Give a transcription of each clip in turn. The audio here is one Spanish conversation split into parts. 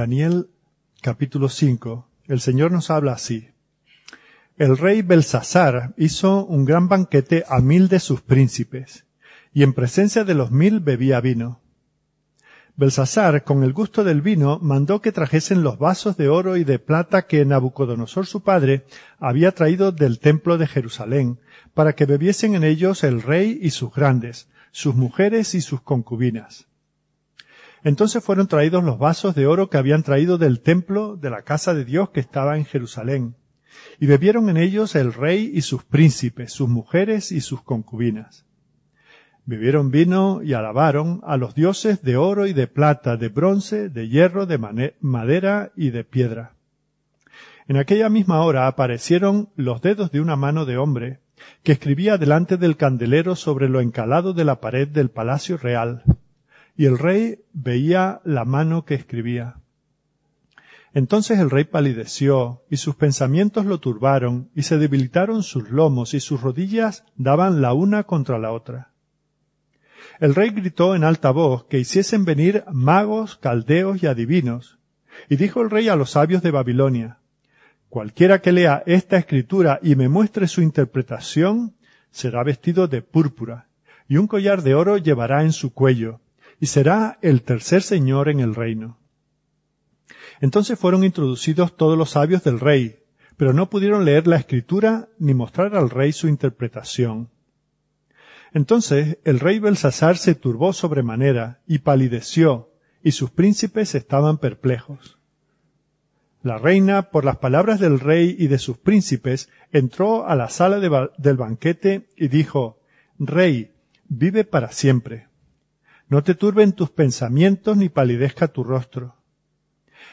Daniel capítulo 5, el Señor nos habla así. El rey Belsasar hizo un gran banquete a mil de sus príncipes, y en presencia de los mil bebía vino. Belsasar, con el gusto del vino, mandó que trajesen los vasos de oro y de plata que Nabucodonosor su padre había traído del templo de Jerusalén, para que bebiesen en ellos el rey y sus grandes, sus mujeres y sus concubinas. Entonces fueron traídos los vasos de oro que habían traído del templo de la casa de Dios que estaba en Jerusalén, y bebieron en ellos el rey y sus príncipes, sus mujeres y sus concubinas. Bebieron vino y alabaron a los dioses de oro y de plata, de bronce, de hierro, de madera y de piedra. En aquella misma hora aparecieron los dedos de una mano de hombre, que escribía delante del candelero sobre lo encalado de la pared del palacio real, y el rey veía la mano que escribía. Entonces el rey palideció, y sus pensamientos lo turbaron, y se debilitaron sus lomos, y sus rodillas daban la una contra la otra. El rey gritó en alta voz que hiciesen venir magos, caldeos y adivinos, y dijo el rey a los sabios de Babilonia, Cualquiera que lea esta escritura y me muestre su interpretación, será vestido de púrpura, y un collar de oro llevará en su cuello, y será el tercer señor en el reino. Entonces fueron introducidos todos los sabios del rey, pero no pudieron leer la escritura ni mostrar al rey su interpretación. Entonces el rey Belsasar se turbó sobremanera y palideció, y sus príncipes estaban perplejos. La reina, por las palabras del rey y de sus príncipes, entró a la sala del banquete y dijo, Rey, vive para siempre. No te turben tus pensamientos ni palidezca tu rostro.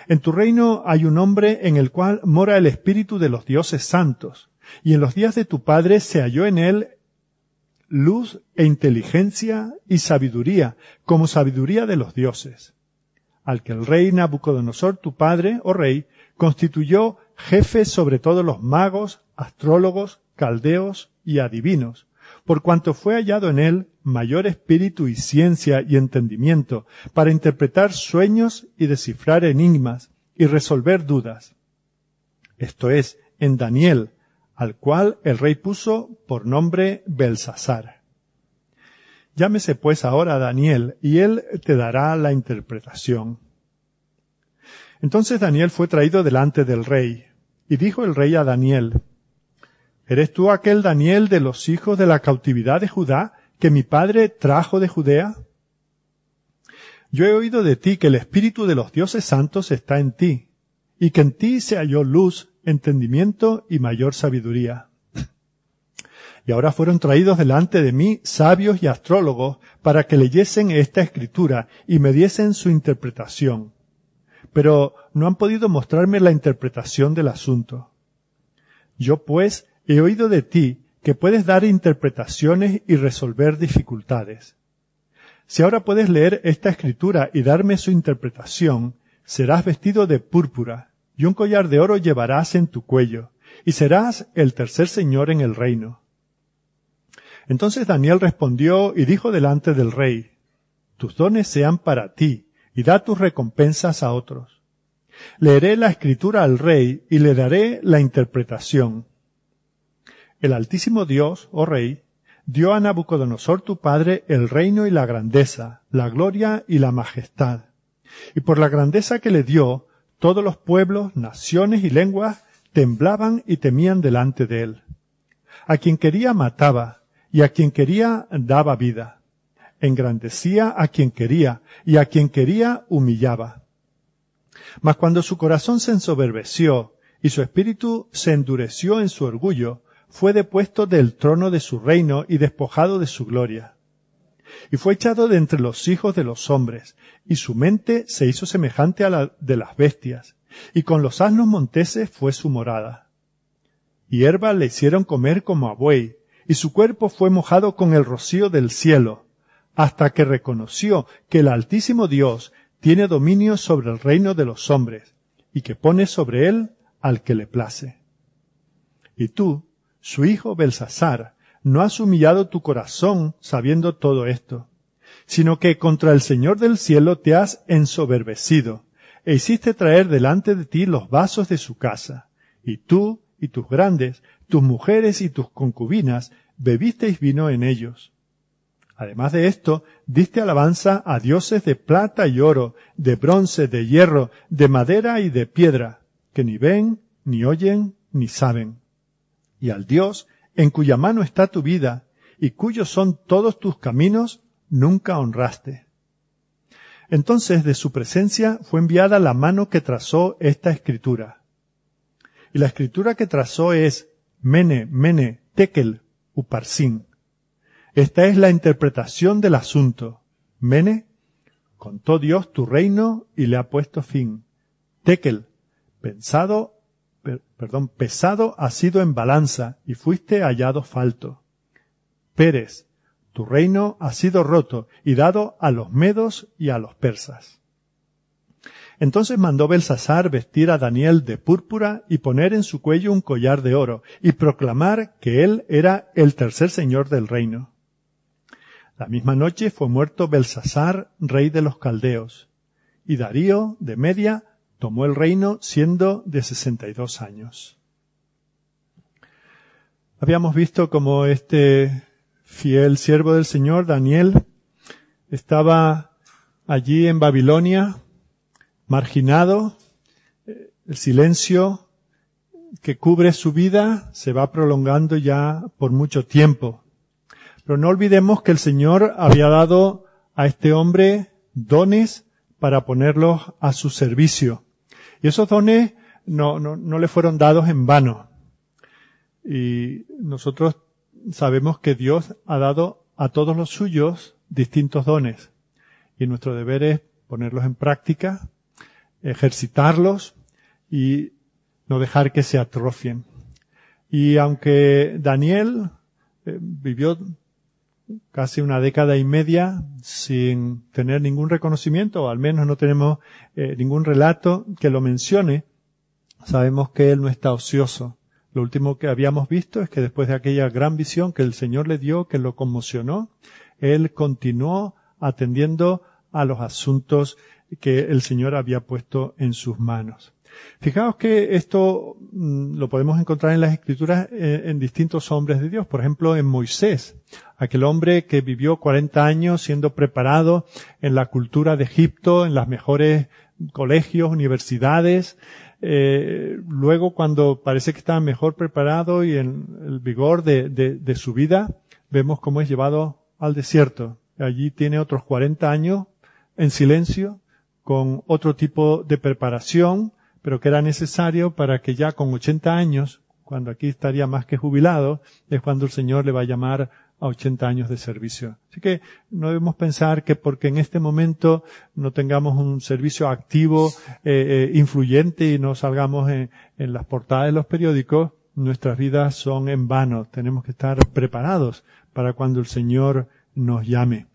En tu reino hay un hombre en el cual mora el espíritu de los dioses santos, y en los días de tu padre se halló en él luz e inteligencia y sabiduría, como sabiduría de los dioses, al que el rey Nabucodonosor, tu padre, o oh rey, constituyó jefe sobre todos los magos, astrólogos, caldeos y adivinos, por cuanto fue hallado en él mayor espíritu y ciencia y entendimiento para interpretar sueños y descifrar enigmas y resolver dudas. Esto es, en Daniel, al cual el rey puso por nombre Belsasar. Llámese pues ahora a Daniel, y él te dará la interpretación. Entonces Daniel fue traído delante del rey, y dijo el rey a Daniel, ¿Eres tú aquel Daniel de los hijos de la cautividad de Judá que mi padre trajo de Judea? Yo he oído de ti que el espíritu de los dioses santos está en ti, y que en ti se halló luz, entendimiento y mayor sabiduría. Y ahora fueron traídos delante de mí sabios y astrólogos para que leyesen esta escritura y me diesen su interpretación. Pero no han podido mostrarme la interpretación del asunto. Yo pues He oído de ti que puedes dar interpretaciones y resolver dificultades. Si ahora puedes leer esta escritura y darme su interpretación, serás vestido de púrpura, y un collar de oro llevarás en tu cuello, y serás el tercer señor en el reino. Entonces Daniel respondió y dijo delante del rey, Tus dones sean para ti, y da tus recompensas a otros. Leeré la escritura al rey y le daré la interpretación el Altísimo Dios, oh Rey, dio a Nabucodonosor tu padre el reino y la grandeza, la gloria y la majestad. Y por la grandeza que le dio, todos los pueblos, naciones y lenguas temblaban y temían delante de él. A quien quería mataba, y a quien quería daba vida. Engrandecía a quien quería, y a quien quería humillaba. Mas cuando su corazón se ensoberbeció, y su espíritu se endureció en su orgullo, fue depuesto del trono de su reino y despojado de su gloria. Y fue echado de entre los hijos de los hombres, y su mente se hizo semejante a la de las bestias, y con los asnos monteses fue su morada. Hierba le hicieron comer como a buey, y su cuerpo fue mojado con el rocío del cielo, hasta que reconoció que el Altísimo Dios tiene dominio sobre el reino de los hombres, y que pone sobre él al que le place. Y tú, su hijo Belsasar, no has humillado tu corazón sabiendo todo esto, sino que contra el Señor del cielo te has ensoberbecido, e hiciste traer delante de ti los vasos de su casa, y tú y tus grandes, tus mujeres y tus concubinas, bebisteis vino en ellos. Además de esto, diste alabanza a dioses de plata y oro, de bronce, de hierro, de madera y de piedra, que ni ven, ni oyen, ni saben. Y al Dios, en cuya mano está tu vida, y cuyos son todos tus caminos, nunca honraste. Entonces de su presencia fue enviada la mano que trazó esta escritura. Y la escritura que trazó es Mene, Mene, Tekel, Uparsin. Esta es la interpretación del asunto. Mene, contó Dios tu reino y le ha puesto fin. Tekel, pensado, perdón, pesado ha sido en balanza y fuiste hallado falto. Pérez, tu reino ha sido roto y dado a los medos y a los persas. Entonces mandó Belsasar vestir a Daniel de púrpura y poner en su cuello un collar de oro y proclamar que él era el tercer señor del reino. La misma noche fue muerto Belsasar, rey de los caldeos, y Darío, de Media, tomó el reino siendo de sesenta y dos años. Habíamos visto como este fiel siervo del Señor, Daniel, estaba allí en Babilonia, marginado, el silencio que cubre su vida se va prolongando ya por mucho tiempo. Pero no olvidemos que el Señor había dado a este hombre dones para ponerlos a su servicio. Y esos dones no, no, no le fueron dados en vano. Y nosotros sabemos que Dios ha dado a todos los suyos distintos dones. Y nuestro deber es ponerlos en práctica, ejercitarlos y no dejar que se atrofien. Y aunque Daniel eh, vivió casi una década y media sin tener ningún reconocimiento, o al menos no tenemos eh, ningún relato que lo mencione, sabemos que él no está ocioso. Lo último que habíamos visto es que después de aquella gran visión que el Señor le dio, que lo conmocionó, él continuó atendiendo a los asuntos que el Señor había puesto en sus manos. Fijaos que esto mm, lo podemos encontrar en las escrituras eh, en, distintos hombres de Dios. Por ejemplo, en Moisés, aquel hombre que vivió 40 años siendo preparado en la cultura de Egipto, en las mejores colegios, universidades. Eh, luego, cuando parece que está mejor preparado y en el vigor de, de su vida, vemos cómo es llevado al desierto. Allí tiene otros 40 años en silencio, con otro tipo de preparación, pero que era necesario para que ya con 80 años, cuando aquí estaría más que jubilado, es cuando el Señor le va a llamar a 80 años de servicio. Así que no debemos pensar que porque en este momento no tengamos un servicio activo, eh, eh, influyente y no salgamos en, las portadas de los periódicos, nuestras vidas son en vano. Tenemos que estar preparados para cuando el Señor nos llame.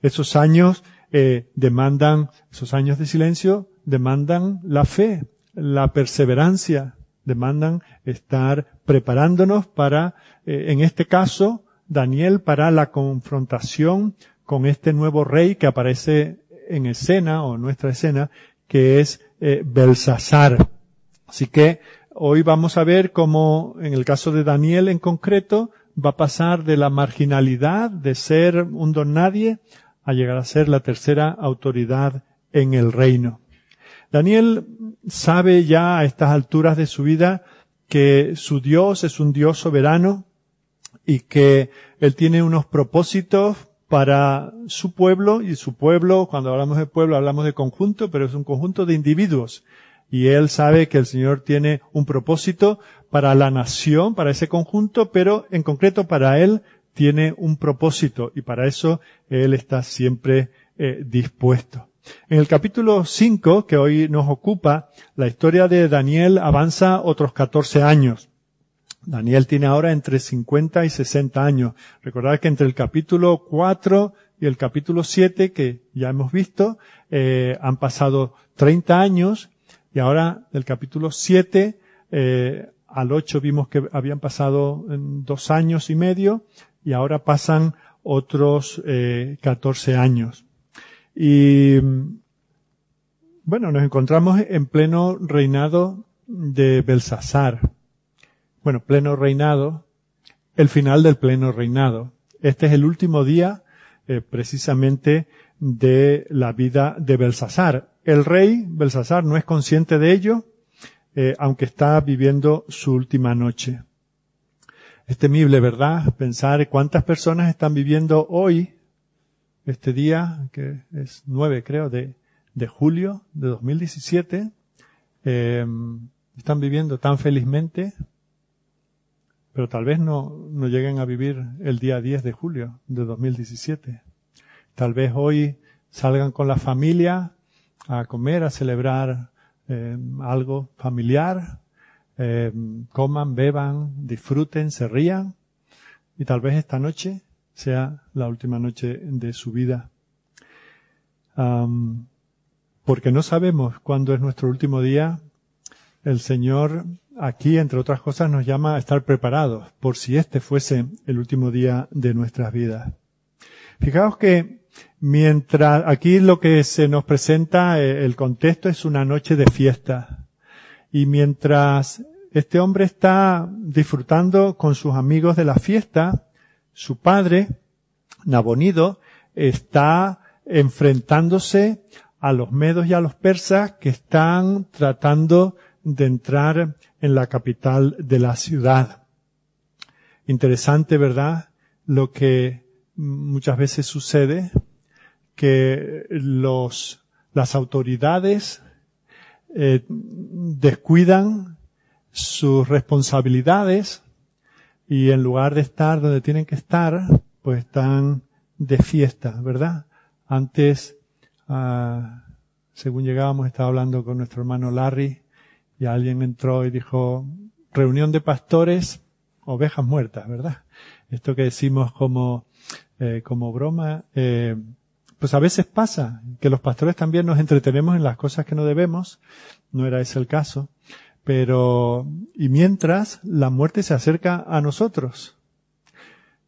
Esos años eh, demandan, esos años de silencio demandan la fe, la perseverancia, demandan estar preparándonos para, eh, en este caso, Daniel para la confrontación con este nuevo rey que aparece en escena o en nuestra escena, que es eh, Belsasar. Así que hoy vamos a ver cómo, en el caso de Daniel en concreto, va a pasar de la marginalidad, de ser un don nadie, a llegar a ser la tercera autoridad en el reino. Daniel sabe ya a estas alturas de su vida que su Dios es un Dios soberano y que Él tiene unos propósitos para su pueblo y su pueblo, cuando hablamos de pueblo hablamos de conjunto, pero es un conjunto de individuos. Y Él sabe que el Señor tiene un propósito para la nación, para ese conjunto, pero en concreto para Él tiene un propósito y para eso Él está siempre eh, dispuesto. En el capítulo 5, que hoy nos ocupa, la historia de Daniel avanza otros 14 años. Daniel tiene ahora entre 50 y 60 años. Recordad que entre el capítulo 4 y el capítulo 7, que ya hemos visto, eh, han pasado 30 años y ahora del capítulo 7 eh, al 8 vimos que habían pasado dos años y medio y ahora pasan otros eh, 14 años. Y Bueno, nos encontramos en pleno reinado de Belsasar. Bueno, pleno reinado, el final del pleno reinado. Este es el último día, eh, precisamente, de la vida de Belsasar. El rey Belsasar no es consciente de ello, eh, aunque está viviendo su última noche. Es temible, ¿verdad? Pensar cuántas personas están viviendo hoy, este día, que es 9 creo, de, de julio de 2017, eh, están viviendo tan felizmente, pero tal vez no, no lleguen a vivir el día 10 de julio de 2017. Tal vez hoy salgan con la familia a comer, a celebrar eh, algo familiar, eh, coman, beban, disfruten, se rían y tal vez esta noche sea la última noche de su vida. porque no sabemos cuándo es nuestro último día, el Señor aquí, entre otras cosas, nos llama a estar preparados por si este fuese el último día de nuestras vidas. Fijaos que mientras aquí lo que se nos presenta, eh, el contexto es una noche de fiesta. Y mientras este hombre está disfrutando con sus amigos de la fiesta, su padre, Nabonido, está enfrentándose a los medos y a los persas que están tratando de entrar en la capital de la ciudad. Interesante, ¿verdad? Lo que muchas veces sucede, que los, las autoridades eh, descuidan sus responsabilidades y en lugar de estar donde tienen que estar, pues están de fiesta, ¿verdad? Antes, ah, según llegábamos, estaba hablando con nuestro hermano Larry y alguien entró y dijo, reunión de pastores, ovejas muertas, ¿verdad? Esto que decimos como, eh, como broma, eh, pues a veces pasa que los pastores también nos entretenemos en las cosas que no debemos, no era ese el caso, pero, y mientras la muerte se acerca a nosotros.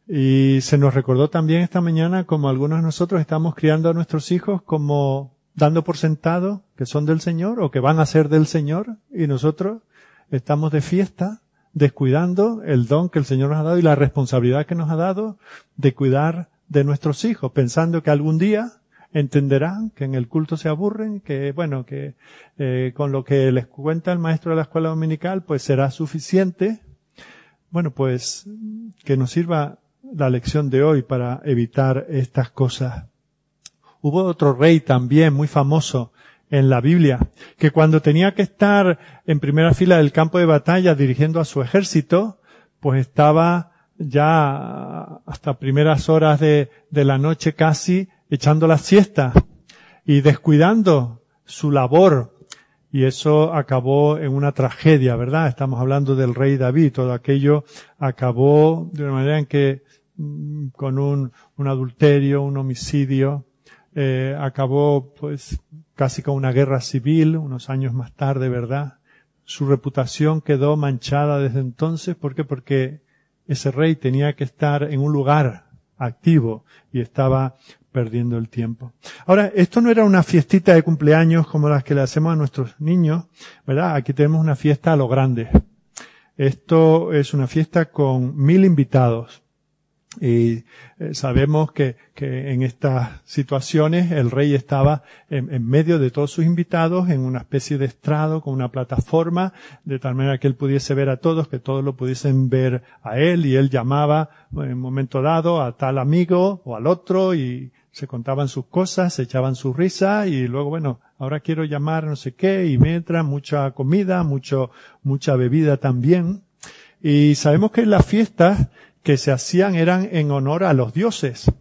Y se nos recordó también esta mañana como algunos de nosotros estamos criando a nuestros hijos como dando por sentado que son del Señor o que van a ser del Señor y nosotros estamos de fiesta descuidando el don que el Señor nos ha dado y la responsabilidad que nos ha dado de cuidar de nuestros hijos, pensando que algún día entenderán que en el culto se aburren, que bueno, que eh, con lo que les cuenta el maestro de la escuela dominical pues será suficiente. Bueno, pues que nos sirva la lección de hoy para evitar estas cosas. Hubo otro rey también muy famoso en la Biblia, que cuando tenía que estar en primera fila del campo de batalla dirigiendo a su ejército, pues estaba ya hasta primeras horas de, de la noche casi echando la siesta y descuidando su labor. Y eso acabó en una tragedia, ¿verdad? Estamos hablando del rey David. Todo aquello acabó de una manera en que mm, con un, un adulterio, un homicidio, eh, acabó pues casi con una guerra civil unos años más tarde, ¿verdad? Su reputación quedó manchada desde entonces. ¿Por qué? Porque ese rey tenía que estar en un lugar activo y estaba perdiendo el tiempo. Ahora, esto no era una fiestita de cumpleaños como las que le hacemos a nuestros niños, ¿verdad? Aquí tenemos una fiesta a lo grande. Esto es una fiesta con mil invitados. Y eh, sabemos que, que, en estas situaciones el rey estaba en, en, medio de todos sus invitados en una especie de estrado con una plataforma de tal manera que él pudiese ver a todos, que todos lo pudiesen ver a él y él llamaba en un momento dado a tal amigo o al otro y se contaban sus cosas, se echaban su risa y luego bueno, ahora quiero llamar no sé qué y me entra mucha comida, mucho, mucha bebida también. Y sabemos que las fiestas que se hacían eran en honor a los dioses.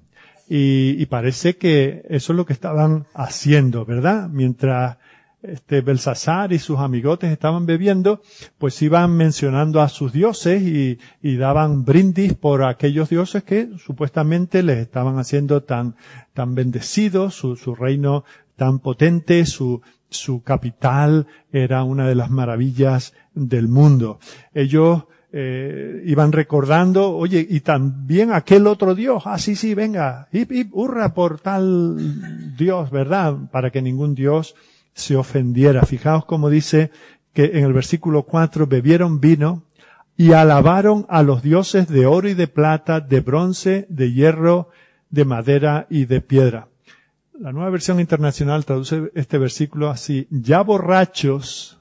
Y, y, parece que eso es lo que estaban haciendo, ¿verdad? Mientras este Belsasar y sus amigotes estaban bebiendo, pues iban mencionando a sus dioses y, y daban brindis por aquellos dioses que supuestamente les estaban haciendo tan, tan bendecidos, su, su reino tan potente, su, su capital era una de las maravillas del mundo. Ellos eh, iban recordando, oye, y también aquel otro Dios, ah, sí, sí, venga, hip, hip, hurra por tal Dios, ¿verdad? Para que ningún Dios se ofendiera. Fijaos como dice que en el versículo 4 bebieron vino y alabaron a los dioses de oro y de plata, de bronce, de hierro, de madera y de piedra. La nueva versión internacional traduce este versículo así, ya borrachos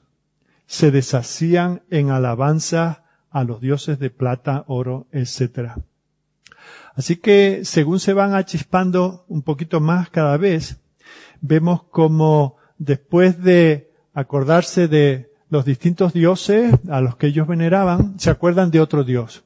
se deshacían en alabanza a los dioses de plata, oro, etc. Así que según se van achispando un poquito más cada vez, vemos como después de acordarse de los distintos dioses a los que ellos veneraban, se acuerdan de otro dios.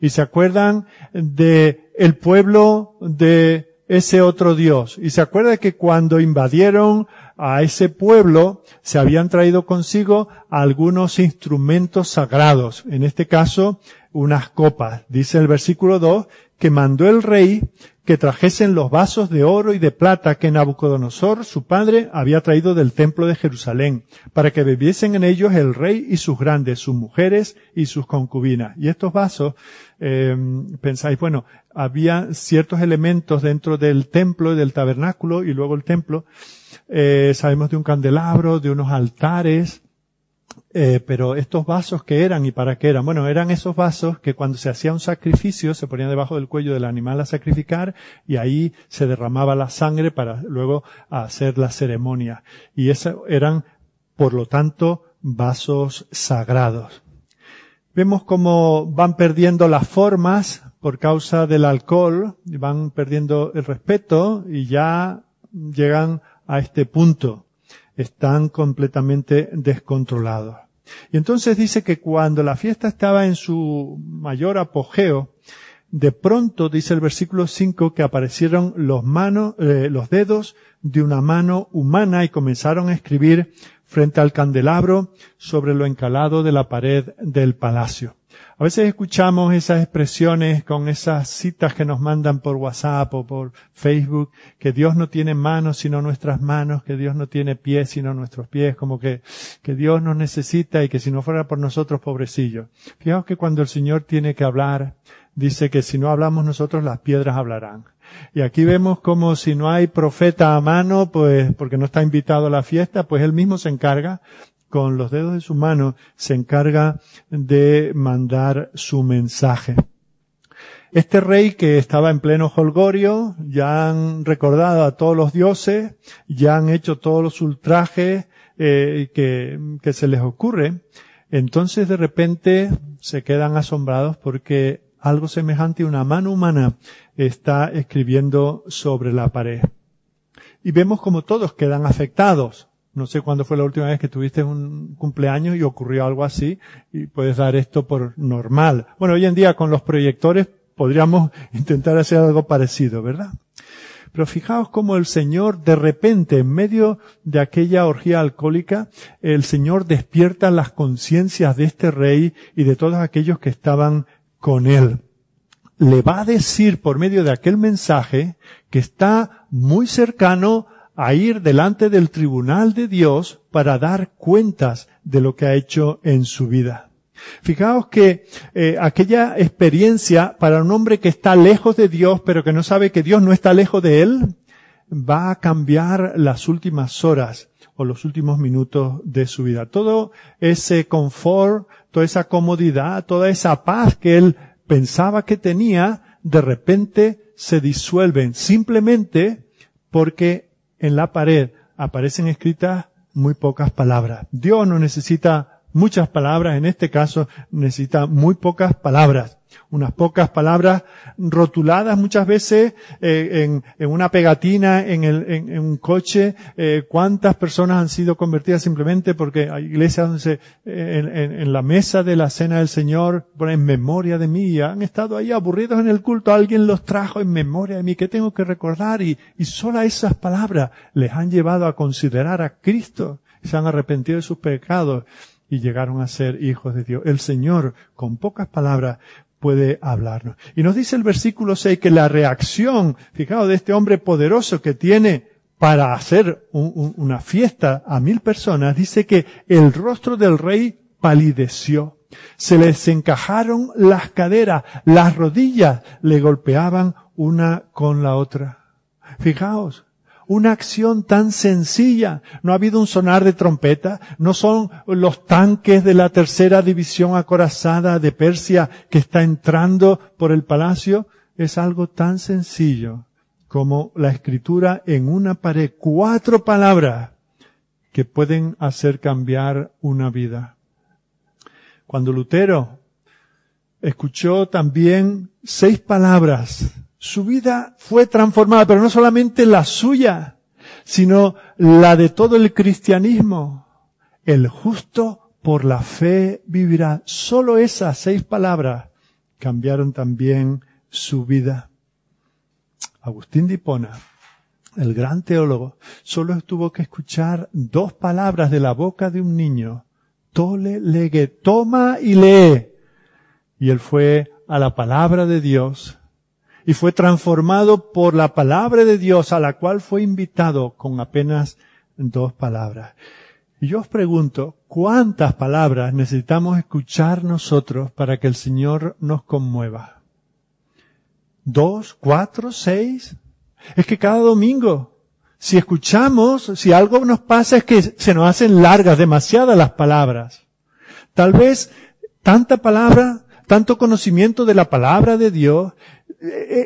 Y se acuerdan de el pueblo de ese otro dios. Y se acuerda que cuando invadieron a ese pueblo, se habían traído consigo algunos instrumentos sagrados. En este caso, unas copas. Dice el versículo 2 que mandó el rey que trajesen los vasos de oro y de plata que Nabucodonosor, su padre, había traído del templo de Jerusalén, para que bebiesen en ellos el rey y sus grandes, sus mujeres y sus concubinas. Y estos vasos, eh, pensáis, bueno, había ciertos elementos dentro del templo y del tabernáculo y luego el templo. Eh, sabemos de un candelabro, de unos altares, eh, pero estos vasos que eran y para qué eran, bueno, eran esos vasos que cuando se hacía un sacrificio se ponían debajo del cuello del animal a sacrificar y ahí se derramaba la sangre para luego hacer la ceremonia. Y esos eran, por lo tanto, vasos sagrados. Vemos cómo van perdiendo las formas por causa del alcohol, van perdiendo el respeto y ya llegan a este punto. Están completamente descontrolados. Y entonces dice que cuando la fiesta estaba en su mayor apogeo, de pronto, dice el versículo 5, que aparecieron los manos, eh, los dedos de una mano humana y comenzaron a escribir frente al candelabro sobre lo encalado de la pared del palacio. A veces escuchamos esas expresiones con esas citas que nos mandan por WhatsApp o por Facebook, que Dios no tiene manos sino nuestras manos, que Dios no tiene pies sino nuestros pies, como que, que Dios nos necesita y que si no fuera por nosotros, pobrecillo. Fijaos que cuando el Señor tiene que hablar, dice que si no hablamos nosotros, las piedras hablarán. Y aquí vemos como si no hay profeta a mano, pues porque no está invitado a la fiesta, pues él mismo se encarga con los dedos de su mano se encarga de mandar su mensaje. Este rey que estaba en pleno holgorio, ya han recordado a todos los dioses, ya han hecho todos los ultrajes eh, que, se les ocurre, entonces de repente se quedan asombrados porque algo semejante a una mano humana está escribiendo sobre la pared. Y vemos como todos quedan afectados. No sé cuándo fue la última vez que tuviste un cumpleaños y ocurrió algo así y puedes dar esto por normal. Bueno, hoy en día con los proyectores podríamos intentar hacer algo parecido, ¿verdad? Pero fijaos cómo el Señor de repente, en medio de aquella orgía alcohólica, el Señor despierta las conciencias de este rey y de todos aquellos que estaban con él. Le va a decir por medio de aquel mensaje que está muy cercano a ir delante del tribunal de Dios para dar cuentas de lo que ha hecho en su vida. Fijaos que eh, aquella experiencia para un hombre que está lejos de Dios, pero que no sabe que Dios no está lejos de él, va a cambiar las últimas horas o los últimos minutos de su vida. Todo ese confort, toda esa comodidad, toda esa paz que él pensaba que tenía, de repente se disuelven simplemente porque en la pared aparecen escritas muy pocas palabras. Dios no necesita muchas palabras, en este caso necesita muy pocas palabras unas pocas palabras rotuladas muchas veces eh, en, una pegatina en, el, en, un coche. Eh, ¿Cuántas personas han sido convertidas simplemente porque hay iglesias donde se, en, la mesa de la cena del Señor ponen memoria de mí? Han estado ahí aburridos en el culto, alguien los trajo en memoria de mí. ¿Qué tengo que recordar? Y, y esas palabras les han llevado a considerar a Cristo. Se han arrepentido de sus pecados y llegaron a ser hijos de Dios. El Señor, con pocas palabras, puede hablarnos. Y nos dice el versículo 6 que la reacción, fijaos, de este hombre poderoso que tiene para hacer una fiesta a mil personas, dice que el rostro del rey palideció. Se le desencajaron las caderas, las rodillas le golpeaban una con la otra. Fijaos, una acción tan sencilla. No ha habido un sonar de trompeta, no son los tanques de la tercera división acorazada de Persia que está entrando por el palacio. Es algo tan sencillo como la escritura en una pared, cuatro palabras que pueden hacer cambiar una vida. Cuando Lutero escuchó también seis palabras, su vida fue transformada, pero no solamente la suya, sino la de todo el cristianismo. El justo por la fe vivirá. Solo esas seis palabras cambiaron también su vida. Agustín de Hipona, el gran teólogo, solo tuvo que escuchar dos palabras de la boca de un niño. Tole, legue, toma y lee. Y él fue a la palabra de Dios y fue transformado por la palabra de Dios a la cual fue invitado con apenas dos palabras. Y yo os pregunto, ¿cuántas palabras necesitamos escuchar nosotros para que el Señor nos conmueva? dos, cuatro, seis. Es que cada domingo, si escuchamos, si algo nos pasa es que se nos hacen largas, demasiadas las palabras. Tal vez tanta palabra, tanto conocimiento de la palabra de Dios,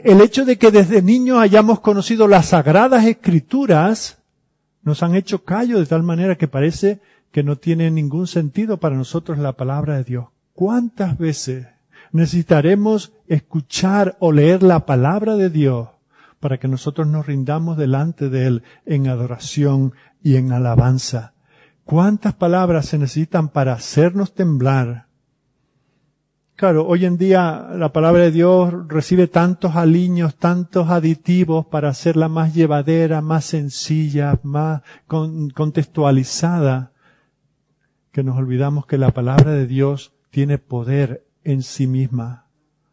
el hecho de que desde niños hayamos conocido las sagradas escrituras, nos han hecho callo de tal manera que parece que no tiene ningún sentido para nosotros la palabra de Dios. ¿Cuántas veces necesitaremos escuchar o leer la palabra de Dios para que nosotros nos rindamos delante de Él en adoración y en alabanza. ¿Cuántas palabras se necesitan para hacernos temblar? Claro, hoy en día la palabra de Dios recibe tantos aliños, tantos aditivos para hacerla más llevadera, más sencilla, más contextualizada, que nos olvidamos que la palabra de Dios tiene poder en sí misma.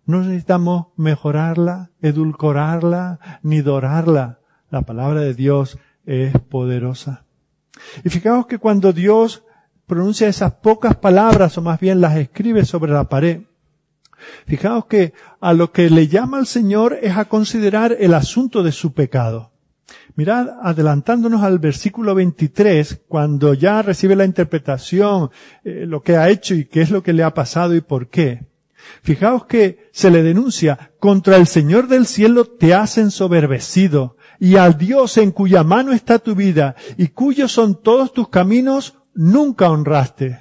No necesitamos mejorarla, edulcorarla, ni dorarla. La palabra de Dios es poderosa. Y fijaos que cuando Dios pronuncia esas pocas palabras, o más bien las escribe sobre la pared, fijaos que a lo que le llama al Señor es a considerar el asunto de su pecado. Mirad, adelantándonos al versículo 23, cuando ya recibe la interpretación, eh, lo que ha hecho y qué es lo que le ha pasado y por qué. Fijaos que se le denuncia, contra el Señor del cielo te has ensoberbecido, y al Dios en cuya mano está tu vida, y cuyos son todos tus caminos, nunca honraste.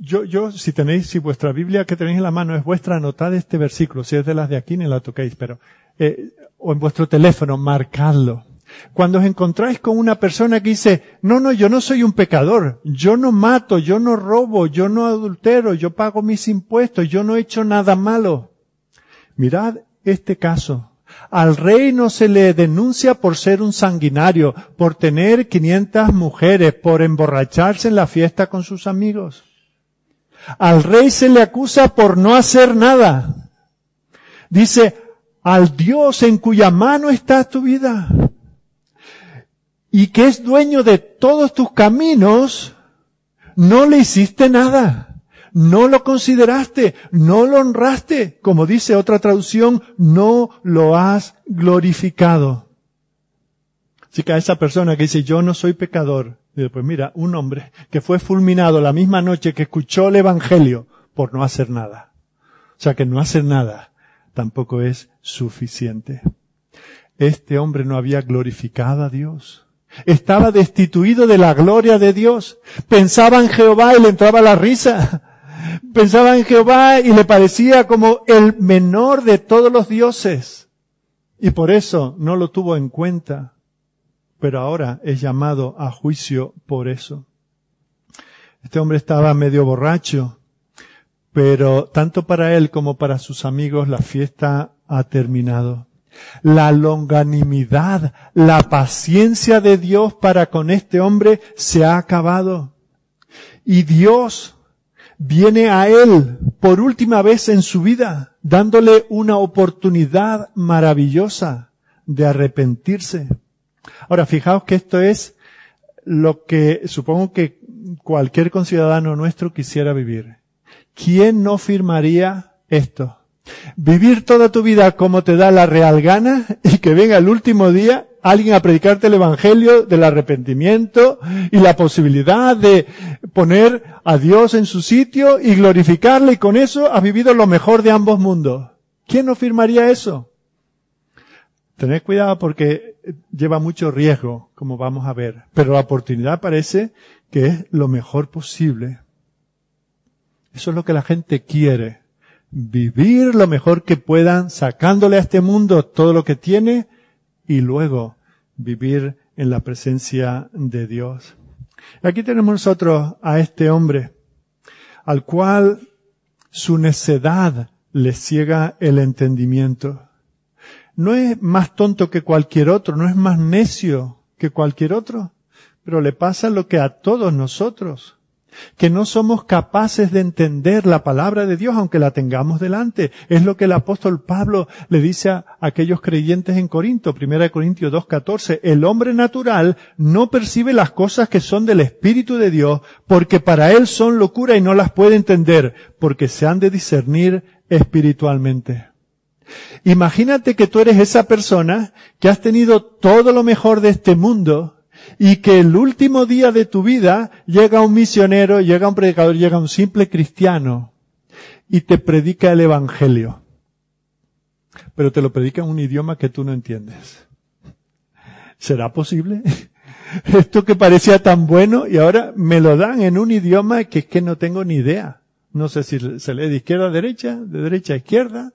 Yo, yo, si tenéis, si vuestra Biblia que tenéis en la mano es vuestra, anotad este versículo. Si es de las de aquí, ni la toquéis, pero, eh, o en vuestro teléfono, marcadlo. Cuando os encontráis con una persona que dice, no, no, yo no soy un pecador, yo no mato, yo no robo, yo no adultero, yo pago mis impuestos, yo no he hecho nada malo. Mirad este caso. Al rey no se le denuncia por ser un sanguinario, por tener 500 mujeres, por emborracharse en la fiesta con sus amigos. Al rey se le acusa por no hacer nada. Dice, al Dios en cuya mano está tu vida y que es dueño de todos tus caminos, no le hiciste nada. No lo consideraste, no lo honraste. Como dice otra traducción, no lo has glorificado. Así que a esa persona que dice, yo no soy pecador, pues mira, un hombre que fue fulminado la misma noche que escuchó el Evangelio por no hacer nada. O sea que no hacer nada tampoco es suficiente. Este hombre no había glorificado a Dios. Estaba destituido de la gloria de Dios. Pensaba en Jehová y le entraba la risa. Pensaba en Jehová y le parecía como el menor de todos los dioses. Y por eso no lo tuvo en cuenta pero ahora es llamado a juicio por eso. Este hombre estaba medio borracho, pero tanto para él como para sus amigos la fiesta ha terminado. La longanimidad, la paciencia de Dios para con este hombre se ha acabado. Y Dios viene a él por última vez en su vida, dándole una oportunidad maravillosa de arrepentirse. Ahora, fijaos que esto es lo que supongo que cualquier conciudadano nuestro quisiera vivir. ¿Quién no firmaría esto? Vivir toda tu vida como te da la real gana y que venga el último día alguien a predicarte el evangelio del arrepentimiento y la posibilidad de poner a Dios en su sitio y glorificarle y con eso has vivido lo mejor de ambos mundos. ¿Quién no firmaría eso? Tened cuidado porque lleva mucho riesgo, como vamos a ver, pero la oportunidad parece que es lo mejor posible. Eso es lo que la gente quiere. Vivir lo mejor que puedan, sacándole a este mundo todo lo que tiene y luego vivir en la presencia de Dios. Aquí tenemos nosotros a este hombre, al cual su necedad le ciega el entendimiento. No es más tonto que cualquier otro, no es más necio que cualquier otro, pero le pasa lo que a todos nosotros que no somos capaces de entender la palabra de Dios aunque la tengamos delante. Es lo que el apóstol Pablo le dice a aquellos creyentes en Corinto, 1 Corintios 2.14. El hombre natural no percibe las cosas que son del Espíritu de Dios porque para él son locura y no las puede entender porque se han de discernir espiritualmente. Imagínate que tú eres esa persona que has tenido todo lo mejor de este mundo, y que el último día de tu vida llega un misionero, llega un predicador, llega un simple cristiano y te predica el Evangelio. Pero te lo predica en un idioma que tú no entiendes. ¿Será posible? Esto que parecía tan bueno y ahora me lo dan en un idioma que es que no tengo ni idea. No sé si se lee de izquierda a derecha, de derecha a izquierda.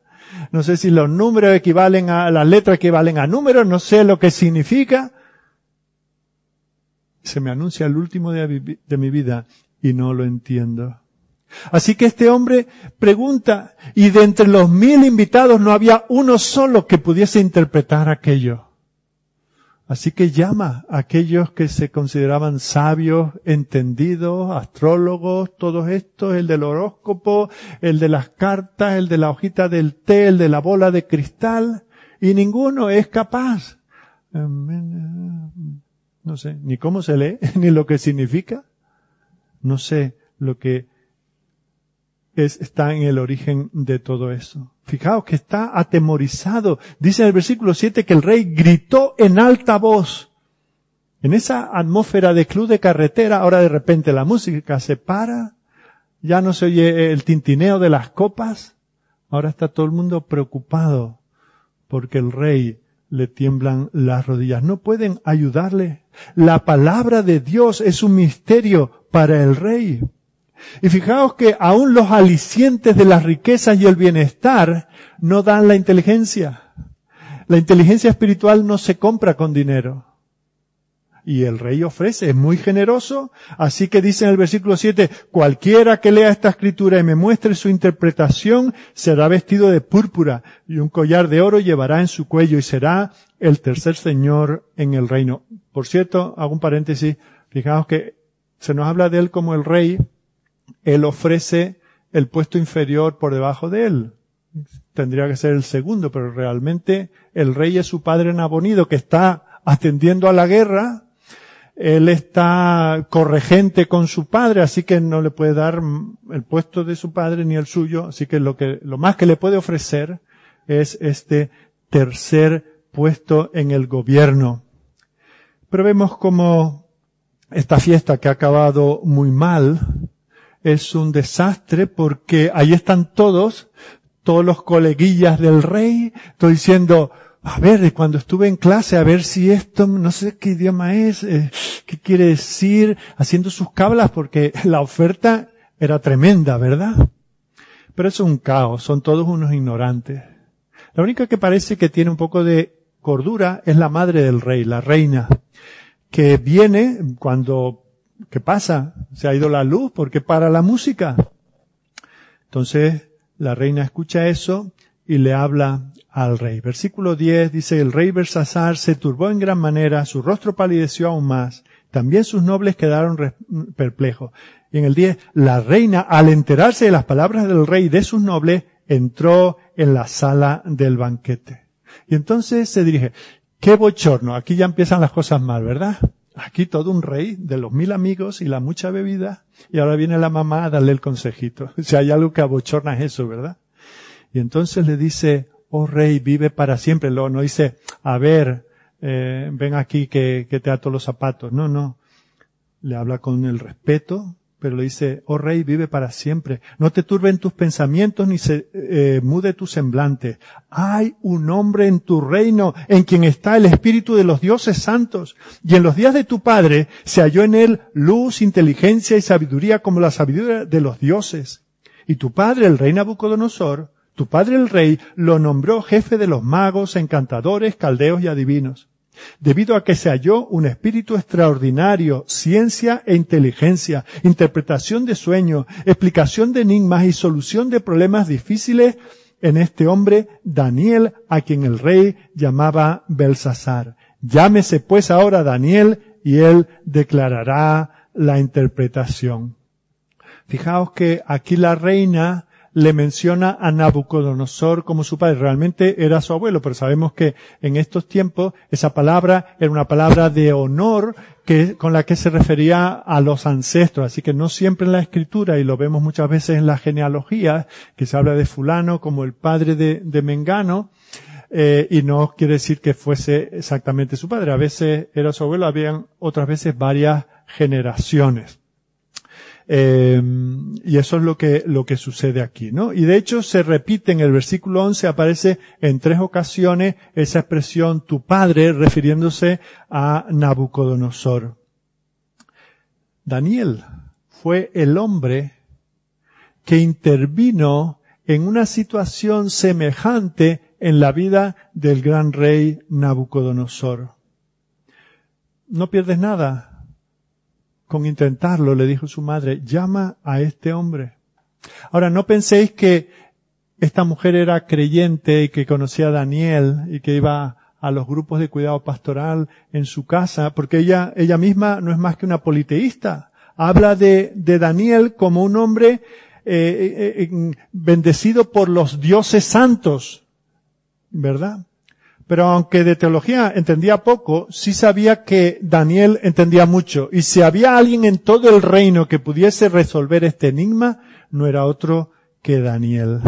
No sé si los números equivalen a, las letras equivalen a números, no sé lo que significa se me anuncia el último día de mi vida y no lo entiendo. Así que este hombre pregunta, y de entre los mil invitados no había uno solo que pudiese interpretar aquello. Así que llama a aquellos que se consideraban sabios, entendidos, astrólogos, todos estos, el del horóscopo, el de las cartas, el de la hojita del té, el de la bola de cristal, y ninguno es capaz. No sé ni cómo se lee, ni lo que significa. No sé lo que es, está en el origen de todo eso. Fijaos que está atemorizado. Dice en el versículo 7 que el rey gritó en alta voz. En esa atmósfera de club de carretera, ahora de repente la música se para, ya no se oye el tintineo de las copas, ahora está todo el mundo preocupado porque el rey le tiemblan las rodillas. No pueden ayudarle. La palabra de Dios es un misterio para el rey. Y fijaos que aún los alicientes de las riquezas y el bienestar no dan la inteligencia. La inteligencia espiritual no se compra con dinero. Y el rey ofrece, es muy generoso. Así que dice en el versículo 7, cualquiera que lea esta escritura y me muestre su interpretación será vestido de púrpura y un collar de oro llevará en su cuello y será el tercer señor en el reino. Por cierto, hago un paréntesis, fijaos que se nos habla de él como el rey, él ofrece el puesto inferior por debajo de él. Tendría que ser el segundo, pero realmente el rey es su padre Nabonido que está atendiendo a la guerra él está corregente con su padre, así que no le puede dar el puesto de su padre ni el suyo, así que lo que, lo más que le puede ofrecer es este tercer puesto en el gobierno. Pero vemos como esta fiesta que ha acabado muy mal es un desastre porque ahí están todos, todos los coleguillas del rey, estoy diciendo, a ver, cuando estuve en clase, a ver si esto, no sé qué idioma es, eh, qué quiere decir, haciendo sus cablas, porque la oferta era tremenda, ¿verdad? Pero es un caos, son todos unos ignorantes. La única que parece que tiene un poco de cordura es la madre del rey, la reina, que viene cuando, ¿qué pasa? Se ha ido la luz porque para la música. Entonces, la reina escucha eso y le habla al rey. Versículo 10 dice, el rey Bersasar se turbó en gran manera, su rostro palideció aún más, también sus nobles quedaron perplejos. Y en el 10, la reina, al enterarse de las palabras del rey de sus nobles, entró en la sala del banquete. Y entonces se dirige, qué bochorno, aquí ya empiezan las cosas mal, ¿verdad? Aquí todo un rey de los mil amigos y la mucha bebida, y ahora viene la mamá a darle el consejito. Si hay algo que abochorna es eso, ¿verdad? Y entonces le dice, oh rey, vive para siempre. Luego no dice, a ver, eh, ven aquí que, que te ato los zapatos. No, no. Le habla con el respeto, pero le dice, oh rey, vive para siempre. No te turben tus pensamientos ni se eh, mude tu semblante. Hay un hombre en tu reino en quien está el espíritu de los dioses santos. Y en los días de tu padre se halló en él luz, inteligencia y sabiduría como la sabiduría de los dioses. Y tu padre, el rey Nabucodonosor, tu padre el rey, lo nombró jefe de los magos, encantadores, caldeos y adivinos debido a que se halló un espíritu extraordinario, ciencia e inteligencia, interpretación de sueños, explicación de enigmas y solución de problemas difíciles en este hombre Daniel, a quien el rey llamaba Belsasar. Llámese pues ahora Daniel y él declarará la interpretación. Fijaos que aquí la reina le menciona a Nabucodonosor como su padre. Realmente era su abuelo, pero sabemos que en estos tiempos esa palabra era una palabra de honor que, con la que se refería a los ancestros. Así que no siempre en la escritura, y lo vemos muchas veces en la genealogía, que se habla de fulano como el padre de, Mengano, eh, y no quiere decir que fuese exactamente su padre. A veces era su abuelo, habían otras veces varias generaciones. Eh, y eso es lo que, lo que sucede aquí, ¿no? Y de hecho se repite en el versículo 11, aparece en tres ocasiones esa expresión tu padre refiriéndose a Nabucodonosor. Daniel fue el hombre que intervino en una situación semejante en la vida del gran rey Nabucodonosor. No pierdes nada con intentarlo, le dijo su madre, llama a este hombre. Ahora, no penséis que esta mujer era creyente y que conocía a Daniel y que iba a los grupos de cuidado pastoral en su casa, porque ella, ella misma no es más que una politeísta. Habla de, Daniel como un hombre eh, eh, eh, bendecido por los dioses santos, ¿verdad? Pero aunque de teología entendía poco, sí sabía que Daniel entendía mucho. Y si había alguien en todo el reino que pudiese resolver este enigma, no era otro que Daniel.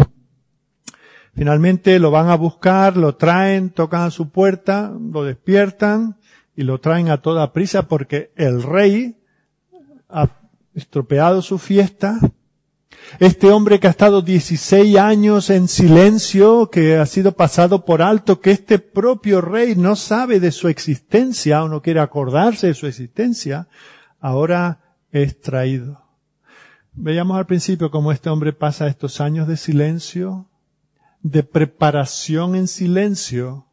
Finalmente lo van a buscar, lo traen, tocan a su puerta, lo despiertan y lo traen a toda prisa porque el rey ha estropeado su fiesta este hombre que ha estado 16 años en silencio, que ha sido pasado por alto, que este propio rey no sabe de su existencia o no quiere acordarse de su existencia, ahora es traído. Veíamos al principio cómo este hombre pasa estos años de silencio, de preparación en silencio,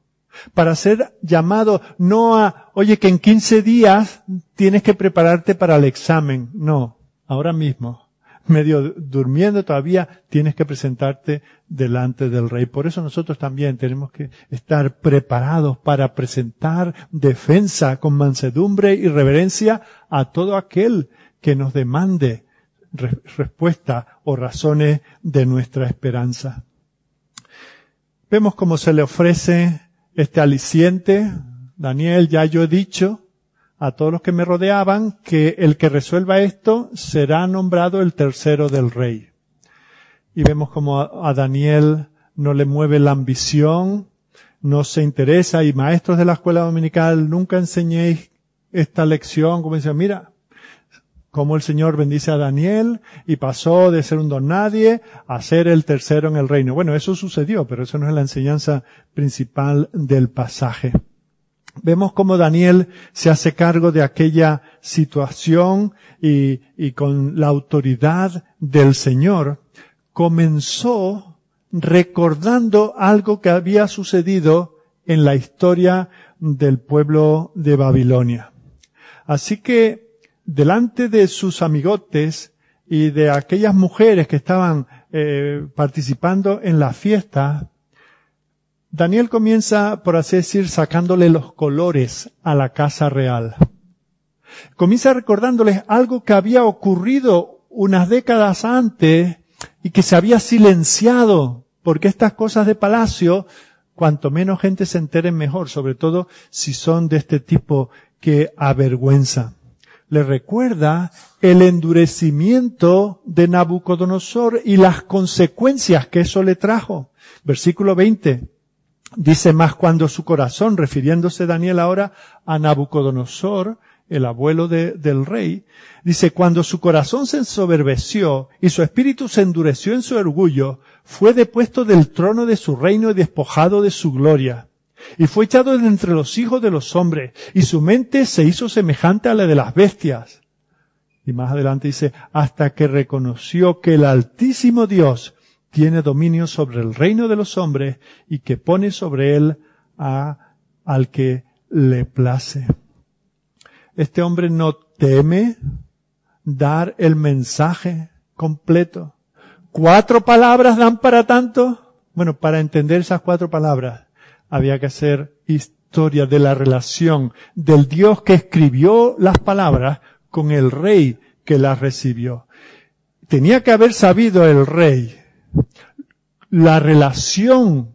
para ser llamado no a, oye, que en 15 días tienes que prepararte para el examen. No, ahora mismo medio durmiendo todavía, tienes que presentarte delante del rey. Por eso nosotros también tenemos que estar preparados para presentar defensa con mansedumbre y reverencia a todo aquel que nos demande respuesta o razones de nuestra esperanza. Vemos cómo se le ofrece este aliciente. Daniel, ya yo he dicho, a todos los que me rodeaban que el que resuelva esto será nombrado el tercero del rey. Y vemos como a Daniel no le mueve la ambición, no se interesa y maestros de la escuela dominical nunca enseñéis esta lección como decía, mira, cómo el Señor bendice a Daniel y pasó de ser un don nadie a ser el tercero en el reino. Bueno, eso sucedió, pero eso no es la enseñanza principal del pasaje. Vemos cómo Daniel se hace cargo de aquella situación y, y, con la autoridad del Señor comenzó recordando algo que había sucedido en la historia del pueblo de Babilonia. Así que delante de sus amigotes y de aquellas mujeres que estaban eh, participando en la fiesta, Daniel comienza, por así decir, sacándole los colores a la casa real. Comienza recordándoles algo que había ocurrido unas décadas antes y que se había silenciado, porque estas cosas de palacio, cuanto menos gente se entere mejor, sobre todo si son de este tipo que avergüenza. Le recuerda el endurecimiento de Nabucodonosor y las consecuencias que eso le trajo. Versículo 20. Dice más cuando su corazón, refiriéndose Daniel ahora a Nabucodonosor, el abuelo del rey, dice, cuando su corazón se ensoberbeció y su espíritu se endureció en su orgullo, fue depuesto del trono de su reino y despojado de su gloria. Y fue echado de entre los hijos de los hombres, y su mente se hizo semejante a la de las bestias. Y más adelante dice, hasta que reconoció que el Altísimo Dios tiene dominio sobre el reino de los hombres y que pone sobre él a, al que le place. Este hombre no teme dar el mensaje completo. ¿Cuatro palabras dan para tanto? Bueno, para entender esas cuatro palabras había que hacer historia de la relación del Dios que escribió las palabras con el rey que las recibió. Tenía que haber sabido el rey la relación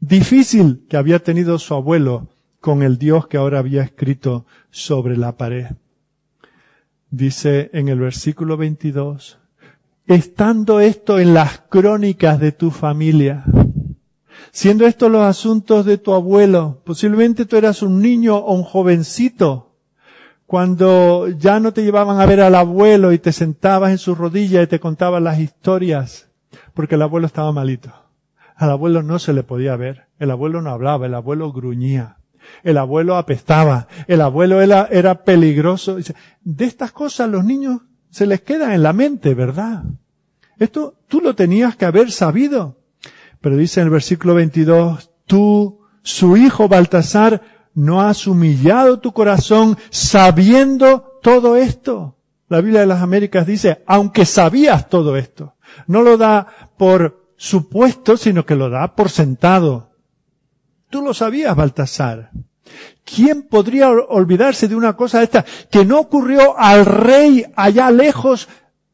difícil que había tenido su abuelo con el Dios que ahora había escrito sobre la pared. Dice en el versículo 22, estando esto en las crónicas de tu familia, siendo estos los asuntos de tu abuelo, posiblemente tú eras un niño o un jovencito, cuando ya no te llevaban a ver al abuelo y te sentabas en su rodilla y te contaban las historias porque el abuelo estaba malito. Al abuelo no se le podía ver. El abuelo no hablaba, el abuelo gruñía. El abuelo apestaba. El abuelo era, peligroso. De estas cosas los niños se les queda en la mente, ¿verdad? Esto tú lo tenías que haber sabido. Pero dice en el versículo 22, tú, su hijo Baltasar, no has humillado tu corazón sabiendo todo esto. La Biblia de las Américas dice, aunque sabías todo esto. No lo da por supuesto, sino que lo da por sentado. Tú lo sabías, Baltasar. ¿Quién podría olvidarse de una cosa de esta que no ocurrió al rey allá lejos?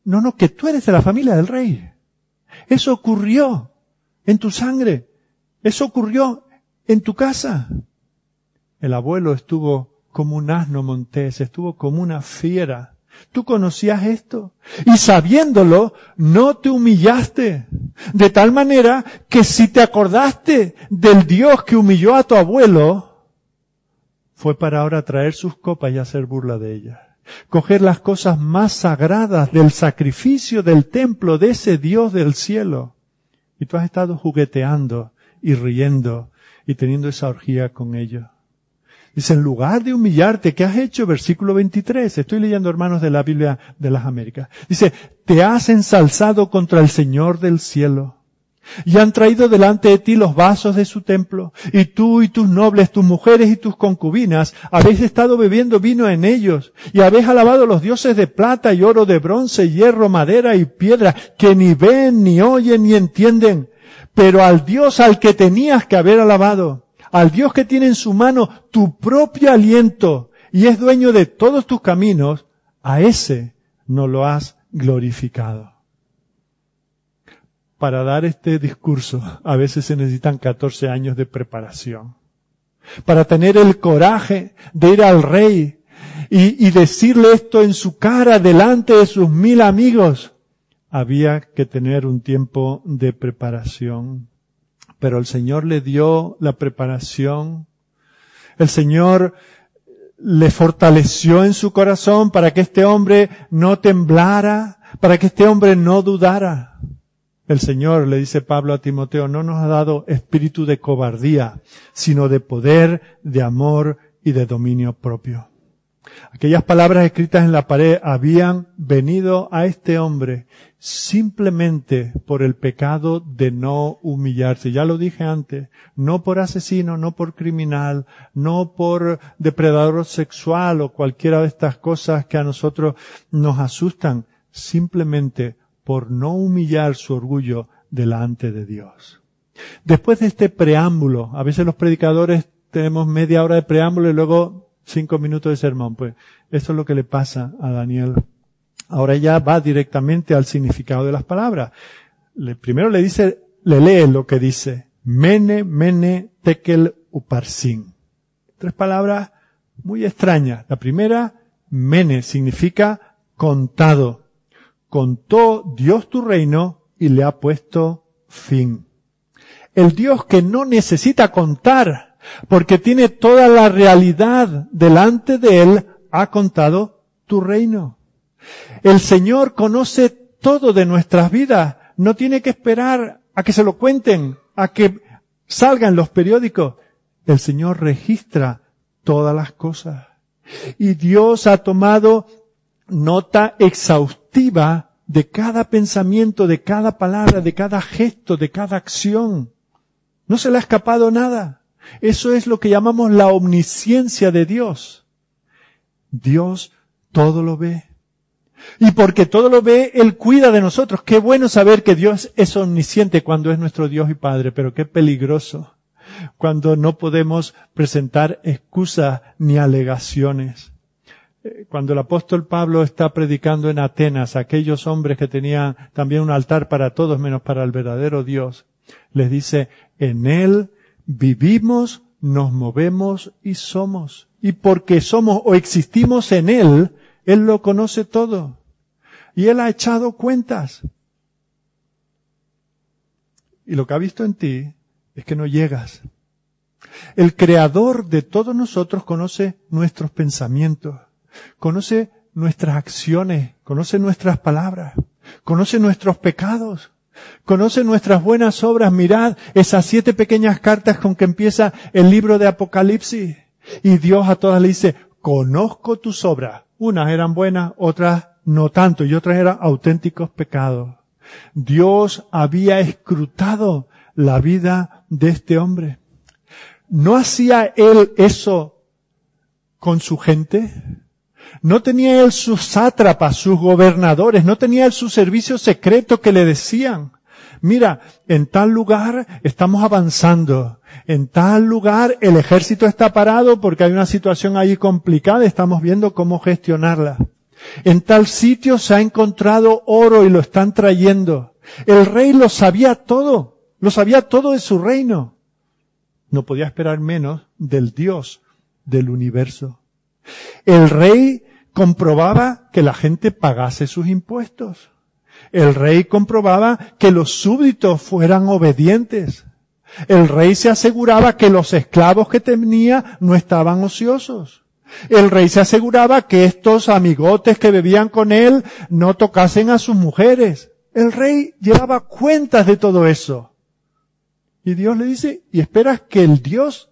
No, no, que tú eres de la familia del rey. Eso ocurrió en tu sangre. Eso ocurrió en tu casa. El abuelo estuvo como un asno montés, estuvo como una fiera Tú conocías esto. Y sabiéndolo, no te humillaste. De tal manera que si te acordaste del Dios que humilló a tu abuelo, fue para ahora traer sus copas y hacer burla de ellas. Coger las cosas más sagradas del sacrificio del templo de ese Dios del cielo. Y tú has estado jugueteando y riendo y teniendo esa orgía con ellos. Dice, en lugar de humillarte, ¿qué has hecho? Versículo 23. Estoy leyendo, hermanos, de la Biblia de las Américas. Dice, te has ensalzado contra el Señor del cielo. Y han traído delante de ti los vasos de su templo, y tú y tus nobles, tus mujeres y tus concubinas, habéis estado bebiendo vino en ellos, y habéis alabado los dioses de plata y oro, de bronce, hierro, madera y piedra, que ni ven, ni oyen, ni entienden, pero al Dios al que tenías que haber alabado, al Dios que tiene en su mano tu propio aliento y es dueño de todos tus caminos, a ese no lo has glorificado. Para dar este discurso a veces se necesitan 14 años de preparación. Para tener el coraje de ir al rey y, decirle esto en su cara delante de sus mil amigos, había que tener un tiempo de preparación pero el Señor le dio la preparación. El Señor le fortaleció en su corazón para que este hombre no temblara, para que este hombre no dudara. El Señor, le dice Pablo a Timoteo, no nos ha dado espíritu de cobardía, sino de poder, de amor y de dominio propio. Aquellas palabras escritas en la pared habían venido a este hombre simplemente por el pecado de no humillarse. Ya lo dije antes, no por asesino, no por criminal, no por depredador sexual o cualquiera de estas cosas que a nosotros nos asustan, simplemente por no humillar su orgullo delante de Dios. Después de este preámbulo, a veces los predicadores tenemos media hora de preámbulo y luego cinco minutos de sermón. Pues esto es lo que le pasa a Daniel. Ahora ya va directamente al significado de las palabras. Le, primero le dice, le lee lo que dice. Mene, mene, tekel, uparsin. Tres palabras muy extrañas. La primera, mene, significa contado. Contó Dios tu reino y le ha puesto fin. el Dios que no necesita contar, porque tiene toda la realidad delante de Él, ha contado tu reino. El Señor conoce todo de nuestras vidas. No tiene que esperar a que se lo cuenten, a que salgan los periódicos. El Señor registra todas las cosas. Y Dios ha tomado nota exhaustiva de cada pensamiento, de cada palabra, de cada gesto, de cada acción. No se le ha escapado nada. Eso es lo que llamamos la omnisciencia de Dios. Dios todo lo ve. Y porque todo lo ve, Él cuida de nosotros. Qué bueno saber que Dios es omnisciente cuando es nuestro Dios y Padre, pero qué peligroso cuando no podemos presentar excusas ni alegaciones. Eh, cuando el apóstol Pablo está predicando en Atenas, aquellos hombres que tenían también un altar para todos menos para el verdadero Dios, les dice, en Él vivimos, nos movemos y somos. Y porque somos o existimos en Él, Él lo conoce todo. Y Él ha echado cuentas. Y lo que ha visto en ti es que no llegas. El creador de todos nosotros conoce nuestros pensamientos, conoce nuestras acciones, conoce nuestras palabras, conoce nuestros pecados, conoce nuestras buenas obras. Mirad esas siete pequeñas cartas con que empieza el libro de Apocalipsis. Y Dios a todas le dice, conozco tus obras. Unas eran buenas, otras no tanto, y otras eran auténticos pecados. Dios había escrutado la vida de este hombre. ¿No hacía él eso con su gente? ¿No tenía él sus sátrapas, sus gobernadores? ¿No tenía él su servicio secreto que le decían? Mira, en tal lugar estamos avanzando. En tal lugar el ejército está parado porque hay una situación ahí complicada. Estamos viendo cómo gestionarla. En tal sitio se ha encontrado oro y lo están trayendo. El rey lo sabía todo. Lo sabía todo de su reino. No podía esperar menos del Dios del universo. El rey comprobaba que la gente pagase sus impuestos. El rey comprobaba que los súbditos fueran obedientes. El rey se aseguraba que los esclavos que tenía no estaban ociosos. El rey se aseguraba que estos amigotes que bebían con él no tocasen a sus mujeres. El rey llevaba cuentas de todo eso. Y Dios le dice, y esperas que el Dios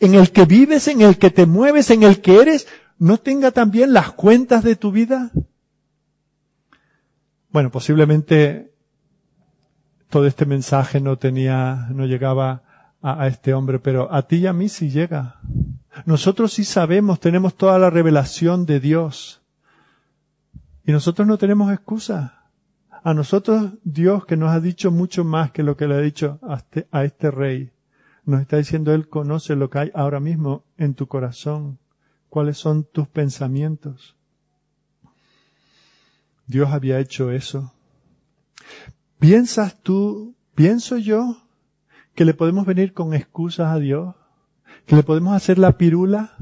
en el que vives, en el que te mueves, en el que eres, no tenga también las cuentas de tu vida. Bueno, posiblemente todo este mensaje no tenía, no llegaba a, este hombre, pero a ti y a mí sí llega. Nosotros sí sabemos, tenemos toda la revelación de Dios. Y nosotros no tenemos excusa. A nosotros Dios que nos ha dicho mucho más que lo que le ha dicho a este, a este rey. Nos está diciendo Él conoce lo que hay ahora mismo en tu corazón, cuáles son tus pensamientos. Dios había hecho eso. ¿Piensas tú, pienso yo, que le podemos venir con excusas a Dios? ¿Que le podemos hacer la pirula?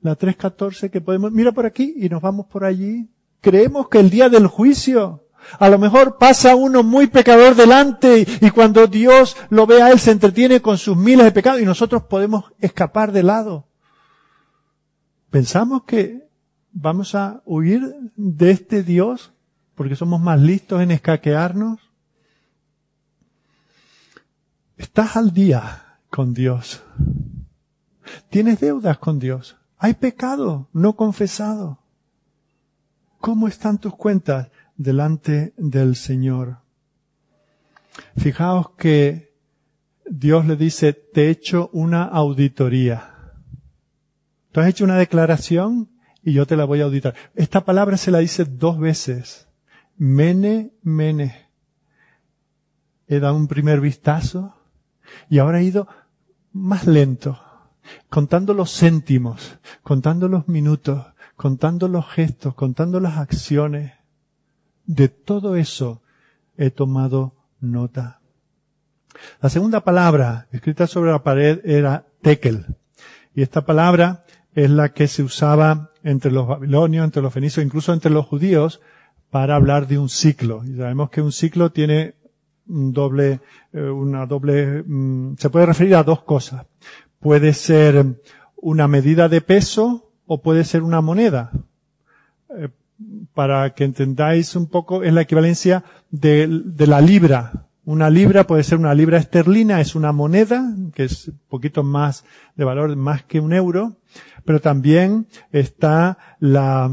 La 314 que podemos, mira por aquí y nos vamos por allí. Creemos que el día del juicio a lo mejor pasa uno muy pecador delante y cuando Dios lo ve a él se entretiene con sus miles de pecados y nosotros podemos escapar de lado. Pensamos que vamos a huir de este Dios porque somos más listos en escaquearnos. Estás al día con Dios. Tienes deudas con Dios. Hay pecado no confesado. ¿Cómo están tus cuentas? delante del Señor. Fijaos que Dios le dice, te he hecho una auditoría. Tú has hecho una declaración y yo te la voy a auditar. Esta palabra se la dice dos veces. Mene, mene. He dado un primer vistazo y ahora he ido más lento, contando los céntimos, contando los minutos, contando los gestos, contando las acciones. De todo eso he tomado nota. La segunda palabra escrita sobre la pared era tekel. Y esta palabra es la que se usaba entre los babilonios, entre los fenicios, incluso entre los judíos, para hablar de un ciclo. Y sabemos que un ciclo tiene un doble, eh, una doble, mm, se puede referir a dos cosas. Puede ser una medida de peso o puede ser una moneda. Eh, para que entendáis un poco, es la equivalencia de, de la libra. Una libra puede ser una libra esterlina, es una moneda, que es un poquito más de valor, más que un euro, pero también está la,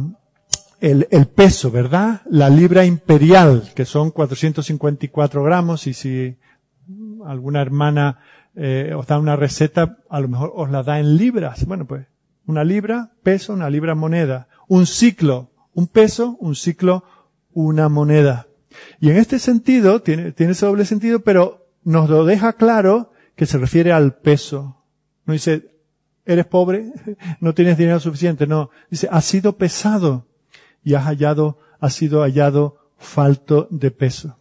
el, el, peso, ¿verdad? La libra imperial, que son 454 gramos, y si alguna hermana eh, os da una receta, a lo mejor os la da en libras. Bueno, pues una libra, peso, una libra moneda. Un ciclo, un peso, un ciclo, una moneda. Y en este sentido, tiene, tiene ese doble sentido, pero nos lo deja claro que se refiere al peso. No dice, eres pobre, no tienes dinero suficiente, no. Dice, has sido pesado y has hallado, has sido hallado falto de peso.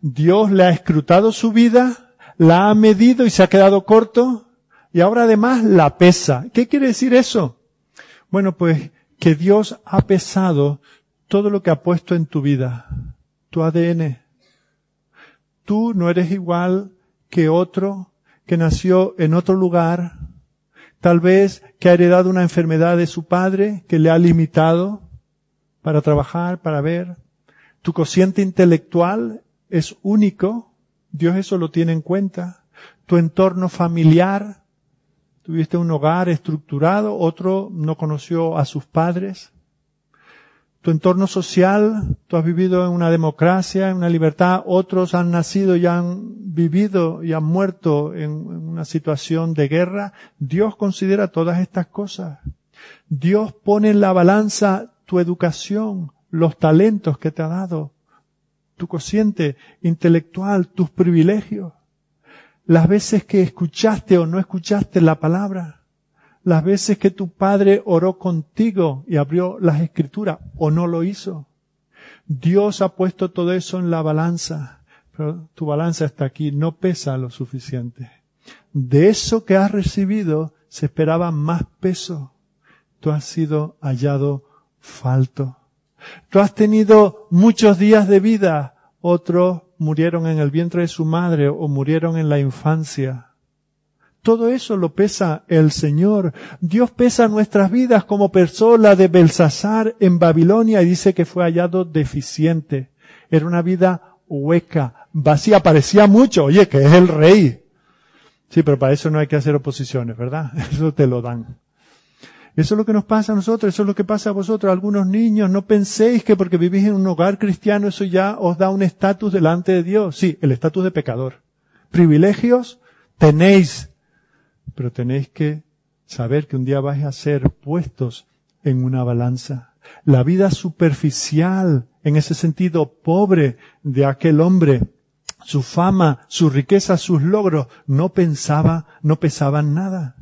Dios le ha escrutado su vida, la ha medido y se ha quedado corto, y ahora además la pesa. ¿Qué quiere decir eso? Bueno, pues que Dios ha pesado todo lo que ha puesto en tu vida, tu ADN. Tú no eres igual que otro que nació en otro lugar, tal vez que ha heredado una enfermedad de su padre que le ha limitado para trabajar, para ver. Tu cociente intelectual es único, Dios eso lo tiene en cuenta. Tu entorno familiar, tuviste un hogar estructurado, otro no conoció a sus padres. Tu entorno social, tú has vivido en una democracia, en una libertad, otros han nacido y han vivido y han muerto en una situación de guerra. Dios considera todas estas cosas. Dios pone en la balanza tu educación, los talentos que te ha dado, tu cociente intelectual, tus privilegios, las veces que escuchaste o no escuchaste la palabra, las veces que tu padre oró contigo y abrió las escrituras o no lo hizo. Dios ha puesto todo eso en la balanza, pero tu balanza está aquí, no pesa lo suficiente. De eso que has recibido se esperaba más peso. Tú has sido hallado falto. Tú has tenido muchos días de vida, otros murieron en el vientre de su madre o murieron en la infancia. Todo eso lo pesa el Señor. Dios pesa nuestras vidas como persona de Belsasar en Babilonia y dice que fue hallado deficiente. Era una vida hueca, vacía, parecía mucho. Oye, que es el rey. Sí, pero para eso no hay que hacer oposiciones, ¿verdad? Eso te lo dan. Eso es lo que nos pasa a nosotros, eso es lo que pasa a vosotros, algunos niños. No penséis que porque vivís en un hogar cristiano eso ya os da un estatus delante de Dios. Sí, el estatus de pecador. Privilegios tenéis, pero tenéis que saber que un día vais a ser puestos en una balanza. La vida superficial, en ese sentido pobre de aquel hombre, su fama, su riqueza, sus logros, no pensaba, no pesaban nada.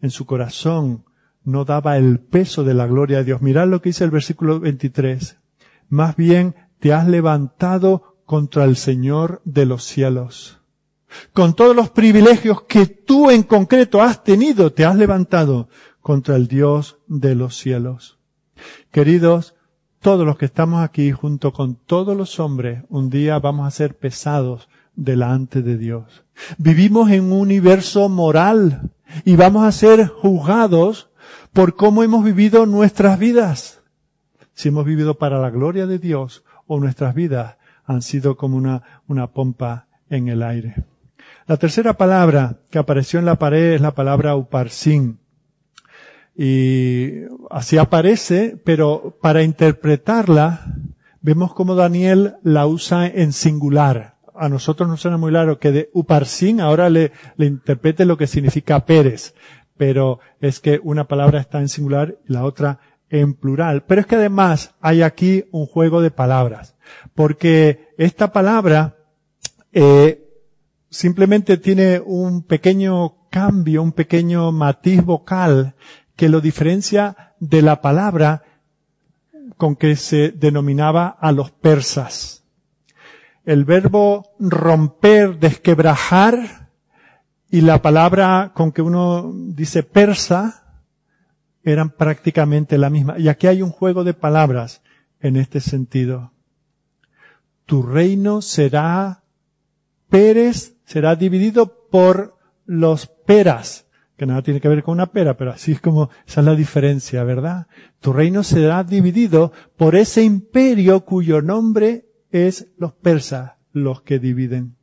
En su corazón no daba el peso de la gloria de Dios. Mirad lo que dice el versículo 23. Más bien te has levantado contra el Señor de los cielos. Con todos los privilegios que tú en concreto has tenido, te has levantado contra el Dios de los cielos. Queridos, todos los que estamos aquí junto con todos los hombres, un día vamos a ser pesados delante de Dios. Vivimos en un universo moral y vamos a ser juzgados por cómo hemos vivido nuestras vidas. Si hemos vivido para la gloria de Dios o nuestras vidas han sido como una, una pompa en el aire. La tercera palabra que apareció en la pared es la palabra uparsin. Y así aparece, pero para interpretarla, vemos como Daniel la usa en singular. A nosotros nos suena muy claro que de uparsin ahora le, le interprete lo que significa Pérez pero es que una palabra está en singular y la otra en plural. Pero es que además hay aquí un juego de palabras, porque esta palabra eh, simplemente tiene un pequeño cambio, un pequeño matiz vocal que lo diferencia de la palabra con que se denominaba a los persas. El verbo romper, desquebrajar, y la palabra con que uno dice persa eran prácticamente la misma. Y aquí hay un juego de palabras en este sentido. Tu reino será Pérez será dividido por los peras, que nada tiene que ver con una pera, pero así es como, esa es la diferencia, ¿verdad? Tu reino será dividido por ese imperio cuyo nombre es los persas, los que dividen.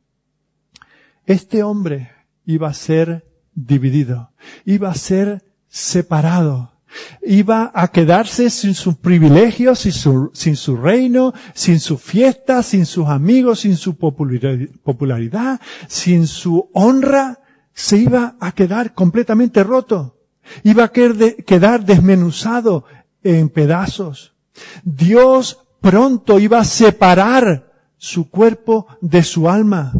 Este hombre iba a ser dividido, iba a ser separado, iba a quedarse sin sus privilegios, sin su, sin su reino, sin su fiesta, sin sus amigos, sin su popularidad, sin su honra, se iba a quedar completamente roto. Iba a quedar desmenuzado en pedazos. Dios pronto iba a separar su cuerpo de su alma.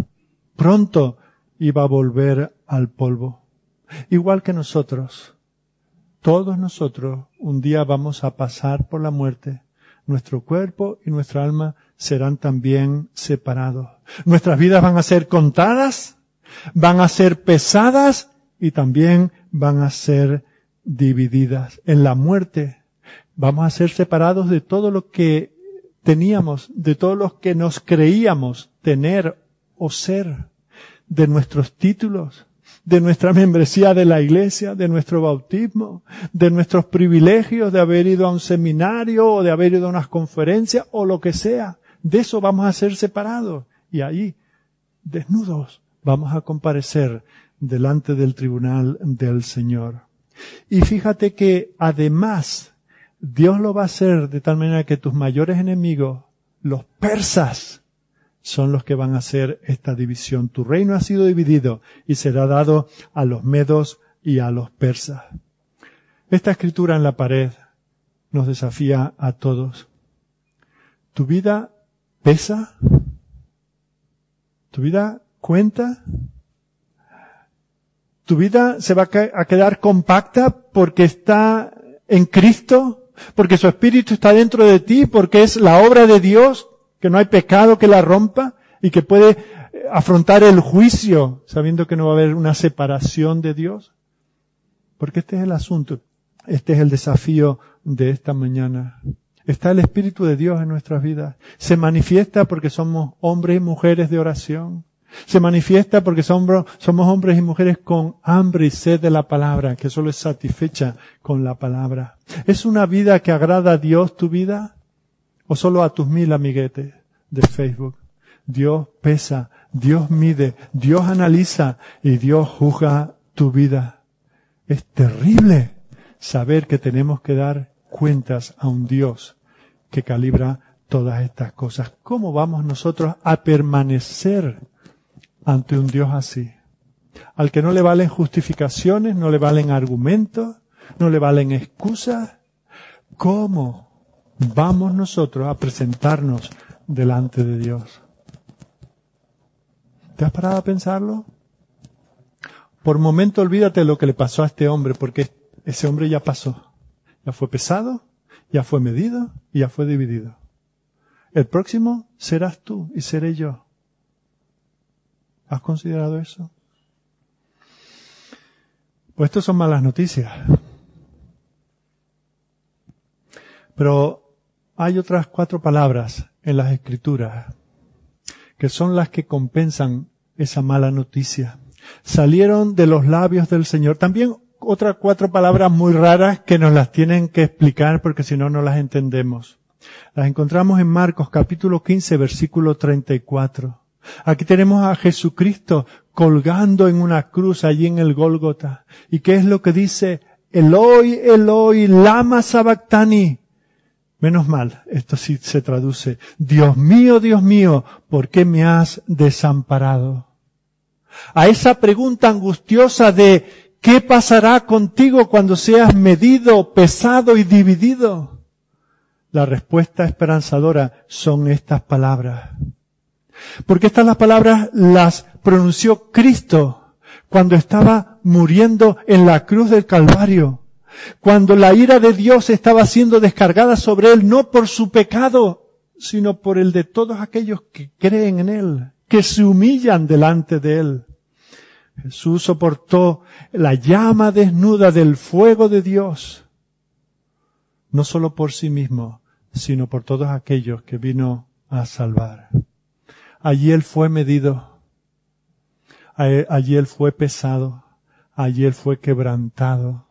Pronto iba a volver al polvo. Igual que nosotros. Todos nosotros un día vamos a pasar por la muerte. Nuestro cuerpo y nuestra alma serán también separados. Nuestras vidas van a ser contadas, van a ser pesadas y también van a ser divididas. En la muerte vamos a ser separados de todo lo que teníamos, de todo lo que nos creíamos tener o ser, de nuestros títulos, de nuestra membresía de la iglesia, de nuestro bautismo, de nuestros privilegios de haber ido a un seminario o de haber ido a unas conferencias o lo que sea. De eso vamos a ser separados. Y ahí, desnudos, vamos a comparecer delante del tribunal del Señor. Y fíjate que además Dios lo va a hacer de tal manera que tus mayores enemigos, los persas, son los que van a hacer esta división. Tu reino ha sido dividido y será dado a los medos y a los persas. Esta escritura en la pared nos desafía a todos. ¿Tu vida pesa? ¿Tu vida cuenta? ¿Tu vida se va a quedar compacta porque está en Cristo? ¿Porque su Espíritu está dentro de ti? ¿Porque es la obra de Dios? Que no hay pecado que la rompa y que puede eh, afrontar el juicio sabiendo que no va a haber una separación de Dios? Porque este es el asunto, este es el desafío de esta mañana. Está el Espíritu de Dios en nuestras vidas. Se manifiesta porque somos hombres y mujeres de oración. Se manifiesta porque somos, somos hombres y mujeres con hambre y sed de la palabra, que solo es satisfecha con la palabra. ¿Es una vida que agrada a Dios tu vida? O solo a tus mil amiguetes de Facebook. Dios pesa, Dios mide, Dios analiza y Dios juzga tu vida. Es terrible saber que tenemos que dar cuentas a un Dios que calibra todas estas cosas. ¿Cómo vamos nosotros a permanecer ante un Dios así? Al que no le valen justificaciones, no le valen argumentos, no le valen excusas. ¿Cómo vamos nosotros a presentarnos delante de Dios. ¿Te has parado a pensarlo? Por momento olvídate de lo que le pasó a este hombre, porque ese hombre ya pasó. Ya fue pesado, ya fue medido y ya fue dividido. El próximo serás tú y seré yo. ¿Has considerado eso? Pues esto son malas noticias. Pero hay otras cuatro palabras en las escrituras que son las que compensan esa mala noticia. Salieron de los labios del Señor. También otras cuatro palabras muy raras que nos las tienen que explicar porque si no, no las entendemos. Las encontramos en Marcos capítulo 15 versículo 34. Aquí tenemos a Jesucristo colgando en una cruz allí en el Gólgota. ¿Y qué es lo que dice? Eloi, Eloi, lama sabactani. Menos mal, esto sí se traduce, Dios mío, Dios mío, ¿por qué me has desamparado? A esa pregunta angustiosa de ¿qué pasará contigo cuando seas medido, pesado y dividido? La respuesta esperanzadora son estas palabras. Porque estas las palabras las pronunció Cristo cuando estaba muriendo en la cruz del Calvario cuando la ira de Dios estaba siendo descargada sobre él, no por su pecado, sino por el de todos aquellos que creen en él, que se humillan delante de él. Jesús soportó la llama desnuda del fuego de Dios, no solo por sí mismo, sino por todos aquellos que vino a salvar. Allí él fue medido, Allí Él fue pesado, allí Él fue quebrantado,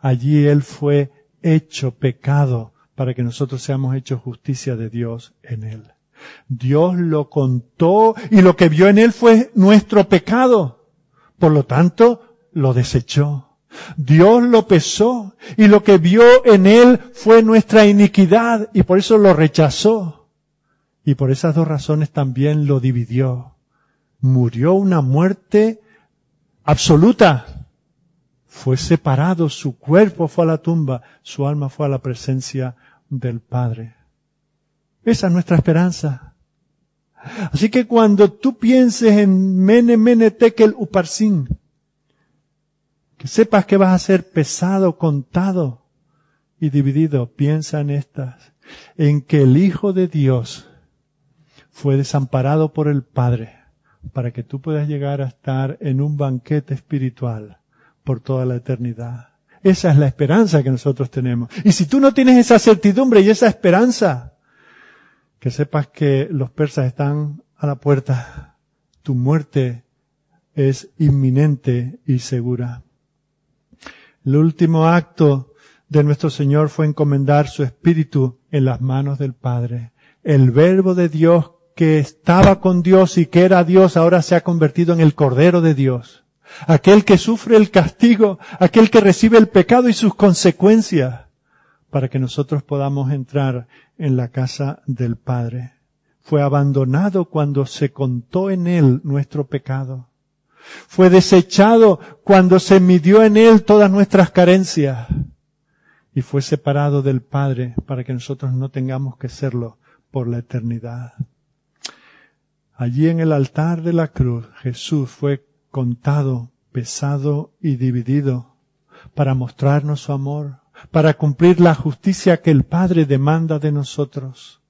allí Él fue hecho pecado para que nosotros seamos hechos justicia de Dios en Él. Dios lo contó y lo que vio en Él fue nuestro pecado. Por lo tanto, lo desechó. Dios lo pesó y lo que vio en Él fue nuestra iniquidad y por eso lo rechazó. Y por esas dos razones también lo dividió. Murió una muerte absoluta. Fue separado, su cuerpo fue a la tumba, su alma fue a la presencia del Padre. Esa es nuestra esperanza. Así que cuando tú pienses en Mene Mene Tekel Uparsin, que sepas que vas a ser pesado, contado y dividido, piensa en estas, en que el Hijo de Dios fue desamparado por el Padre para que tú puedas llegar a estar en un banquete espiritual por toda la eternidad. Esa es la esperanza que nosotros tenemos. Y si tú no tienes esa certidumbre y esa esperanza, que sepas que los persas están a la puerta. Tu muerte es inminente y segura. El último acto de nuestro Señor fue encomendar su espíritu en las manos del Padre. El verbo de Dios que estaba con Dios y que era Dios ahora se ha convertido en el Cordero de Dios. Aquel que sufre el castigo, aquel que recibe el pecado y sus consecuencias para que nosotros podamos entrar en la casa del Padre. Fue abandonado cuando se contó en él nuestro pecado. Fue desechado cuando se midió en él todas nuestras carencias. Y fue separado del Padre para que nosotros no tengamos que serlo por la eternidad. Allí en el altar de la cruz Jesús fue contado, pesado y dividido para mostrarnos su amor, para cumplir la justicia que el Padre demanda de nosotros.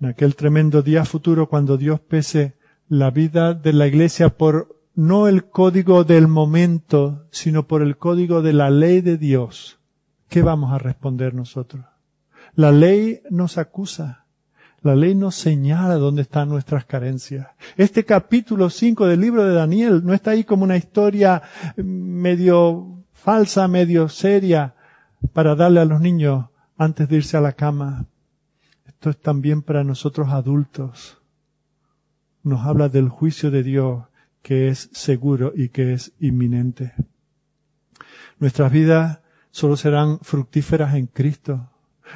En aquel tremendo día futuro cuando Dios pese la vida de la iglesia por no el código del momento, sino por el código de la ley de Dios, ¿qué vamos a responder nosotros? La ley nos acusa, la ley nos señala dónde están nuestras carencias. Este capítulo 5 del libro de Daniel no está ahí como una historia medio falsa, medio seria para darle a los niños antes de irse a la cama. Esto es también para nosotros adultos. Nos habla del juicio de Dios que es seguro y que es inminente. Nuestras vidas solo serán fructíferas en Cristo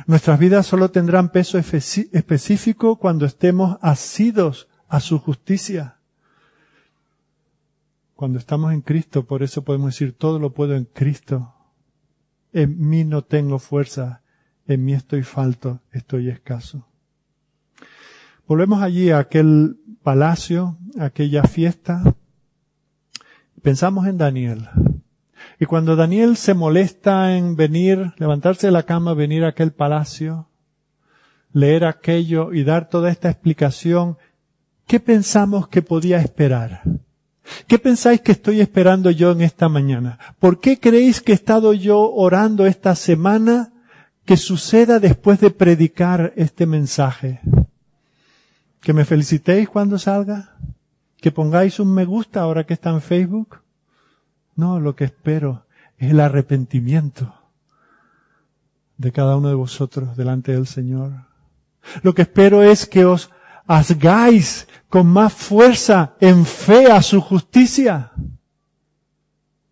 Nuestras vidas solo tendrán peso específico cuando estemos asidos a su justicia. Cuando estamos en Cristo, por eso podemos decir, todo lo puedo en Cristo. En mí no tengo fuerza, en mí estoy falto, estoy escaso. Volvemos allí a aquel palacio, aquella fiesta. Pensamos en Daniel. Y cuando Daniel se molesta en venir, levantarse de la cama, venir a aquel palacio, leer aquello y dar toda esta explicación, ¿qué pensamos que podía esperar? ¿Qué pensáis que estoy esperando yo en esta mañana? ¿Por qué creéis que he estado yo orando esta semana que suceda después de predicar este mensaje? ¿Que me felicitéis cuando salga? ¿Que pongáis un me gusta ahora que está en Facebook? No, lo que espero es el arrepentimiento de cada uno de vosotros delante del Señor. Lo que espero es que os hagáis con más fuerza en fe a su justicia.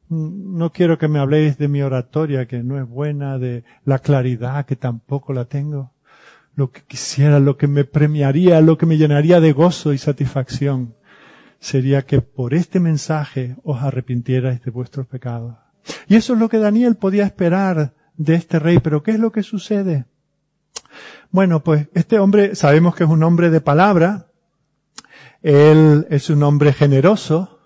No quiero que me habléis de mi oratoria, que no es buena, de la claridad, que tampoco la tengo. Lo que quisiera, lo que me premiaría, lo que me llenaría de gozo y satisfacción sería que por este mensaje os arrepintierais de vuestros pecados. Y eso es lo que Daniel podía esperar de este rey, pero ¿qué es lo que sucede? Bueno, pues este hombre sabemos que es un hombre de palabra, él es un hombre generoso,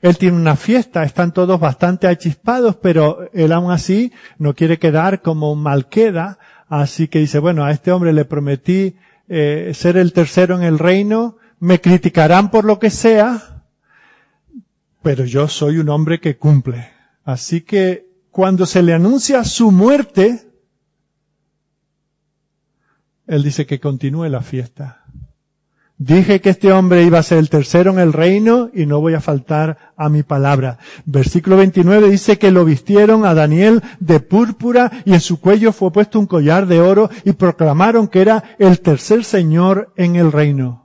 él tiene una fiesta, están todos bastante achispados, pero él aún así no quiere quedar como un malqueda, así que dice, bueno, a este hombre le prometí eh, ser el tercero en el reino, me criticarán por lo que sea, pero yo soy un hombre que cumple. Así que cuando se le anuncia su muerte, él dice que continúe la fiesta. Dije que este hombre iba a ser el tercero en el reino y no voy a faltar a mi palabra. Versículo 29 dice que lo vistieron a Daniel de púrpura y en su cuello fue puesto un collar de oro y proclamaron que era el tercer señor en el reino.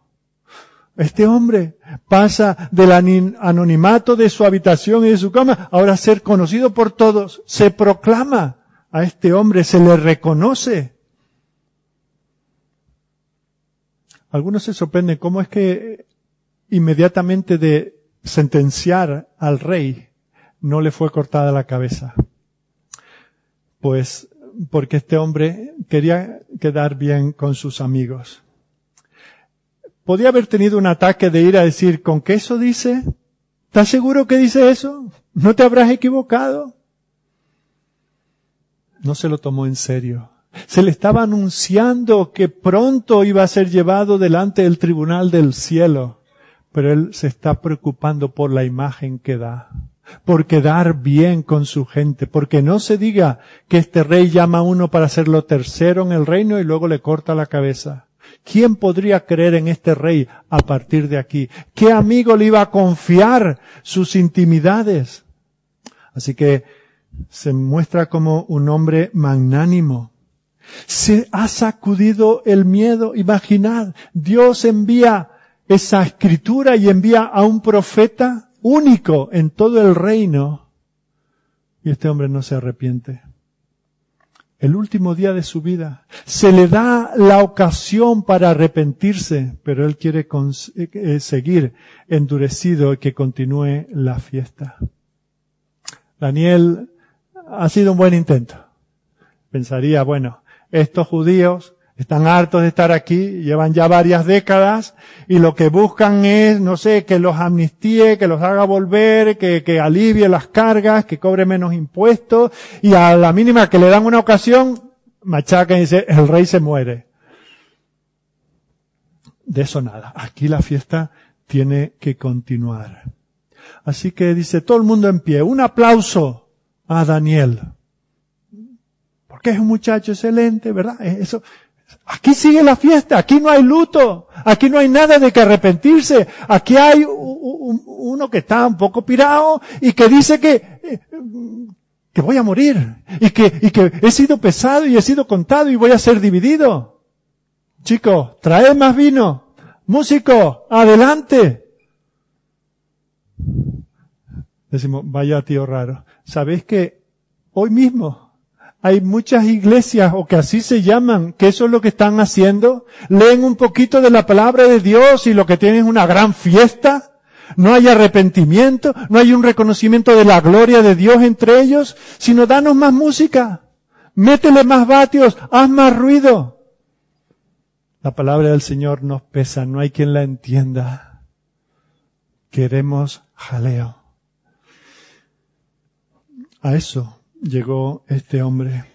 Este hombre pasa del anonimato de su habitación y de su cama ahora a ser conocido por todos. Se proclama a este hombre, se le reconoce. Algunos se sorprenden cómo es que inmediatamente de sentenciar al rey no le fue cortada la cabeza. Pues porque este hombre quería quedar bien con sus amigos. Podía haber tenido un ataque de ir a decir, ¿con qué eso dice? ¿Estás seguro que dice eso? ¿No te habrás equivocado? No se lo tomó en serio. Se le estaba anunciando que pronto iba a ser llevado delante del tribunal del cielo, pero él se está preocupando por la imagen que da, por quedar bien con su gente, porque no se diga que este rey llama a uno para hacerlo tercero en el reino y luego le corta la cabeza. ¿Quién podría creer en este rey a partir de aquí? ¿Qué amigo le iba a confiar sus intimidades? Así que se muestra como un hombre magnánimo, se ha sacudido el miedo. Imaginad, Dios envía esa escritura y envía a un profeta único en todo el reino. Y este hombre no se arrepiente. El último día de su vida. Se le da la ocasión para arrepentirse, pero él quiere eh, seguir endurecido y que continúe la fiesta. Daniel ha sido un buen intento. Pensaría, bueno, estos judíos están hartos de estar aquí, llevan ya varias décadas y lo que buscan es, no sé, que los amnistíe, que los haga volver, que, que alivie las cargas, que cobre menos impuestos y a la mínima que le dan una ocasión, machaca y dice, el rey se muere. De eso nada. Aquí la fiesta tiene que continuar. Así que dice todo el mundo en pie. Un aplauso a Daniel porque es un muchacho excelente, ¿verdad? Eso, aquí sigue la fiesta, aquí no hay luto, aquí no hay nada de que arrepentirse, aquí hay uno que está un poco pirado y que dice que, eh, que voy a morir y que, y que he sido pesado y he sido contado y voy a ser dividido. Chicos, trae más vino. Músico, adelante. Decimos, vaya tío raro. ¿Sabéis que hoy mismo hay muchas iglesias, o que así se llaman, que eso es lo que están haciendo. Leen un poquito de la palabra de Dios y lo que tienen es una gran fiesta. No hay arrepentimiento, no hay un reconocimiento de la gloria de Dios entre ellos, sino danos más música, métele más vatios, haz más ruido. La palabra del Señor nos pesa, no hay quien la entienda. Queremos jaleo. A eso llegó este hombre.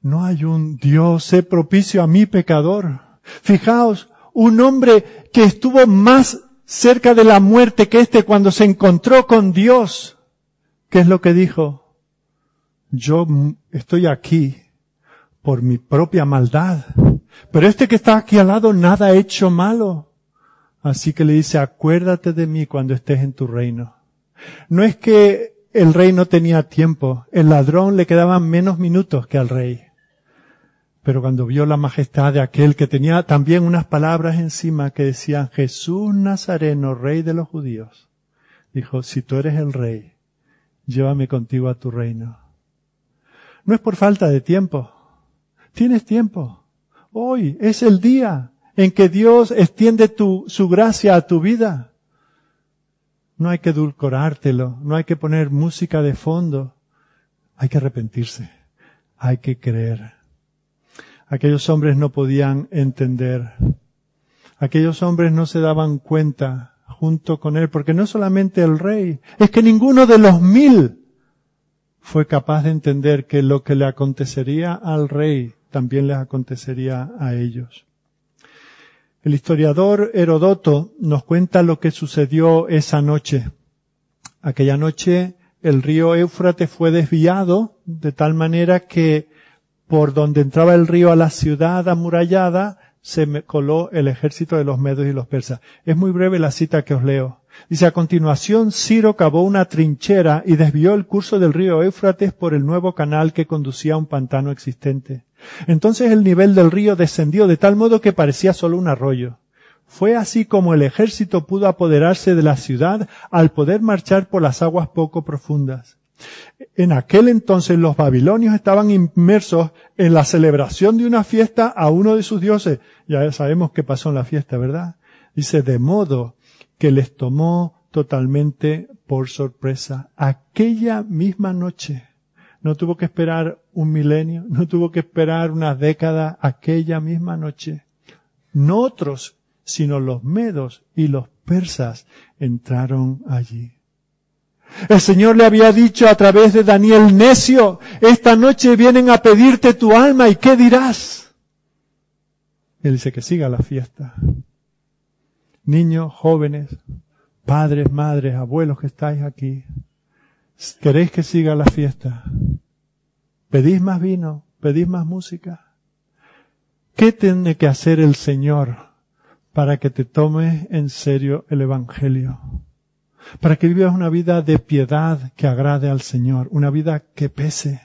No hay un Dios, sé propicio a mi pecador. Fijaos, un hombre que estuvo más cerca de la muerte que este cuando se encontró con Dios. ¿Qué es lo que dijo? Yo estoy aquí por mi propia maldad. Pero este que está aquí al lado nada ha hecho malo. Así que le dice, acuérdate de mí cuando estés en tu reino. No es que el rey no tenía tiempo. El ladrón le quedaban menos minutos que al rey. Pero cuando vio la majestad de aquel que tenía también unas palabras encima que decían Jesús Nazareno, rey de los judíos, dijo, si tú eres el rey, llévame contigo a tu reino. No es por falta de tiempo. Tienes tiempo. Hoy es el día en que Dios extiende su gracia a tu vida. No hay que edulcorártelo, no hay que poner música de fondo. Hay que arrepentirse, hay que creer. Aquellos hombres no podían entender. Aquellos hombres no se daban cuenta junto con él, porque no solamente el rey, es que ninguno de los mil fue capaz de entender que lo que le acontecería al rey también les acontecería a ellos. El historiador Herodoto nos cuenta lo que sucedió esa noche. Aquella noche el río Éufrates fue desviado de tal manera que por donde entraba el río a la ciudad amurallada se coló el ejército de los medos y los persas. Es muy breve la cita que os leo. Dice, a continuación, Ciro cavó una trinchera y desvió el curso del río Éufrates por el nuevo canal que conducía a un pantano existente. Entonces el nivel del río descendió de tal modo que parecía solo un arroyo. Fue así como el ejército pudo apoderarse de la ciudad al poder marchar por las aguas poco profundas. En aquel entonces los babilonios estaban inmersos en la celebración de una fiesta a uno de sus dioses. Ya sabemos qué pasó en la fiesta, ¿verdad? Dice, de modo que les tomó totalmente por sorpresa. Aquella misma noche, no tuvo que esperar un milenio, no tuvo que esperar una década, aquella misma noche. No otros, sino los medos y los persas entraron allí. El Señor le había dicho a través de Daniel, necio, esta noche vienen a pedirte tu alma y ¿qué dirás? Él dice que siga la fiesta niños, jóvenes, padres, madres, abuelos que estáis aquí, ¿queréis que siga la fiesta? ¿Pedís más vino? ¿Pedís más música? ¿Qué tiene que hacer el Señor para que te tomes en serio el Evangelio? Para que vivas una vida de piedad que agrade al Señor, una vida que pese,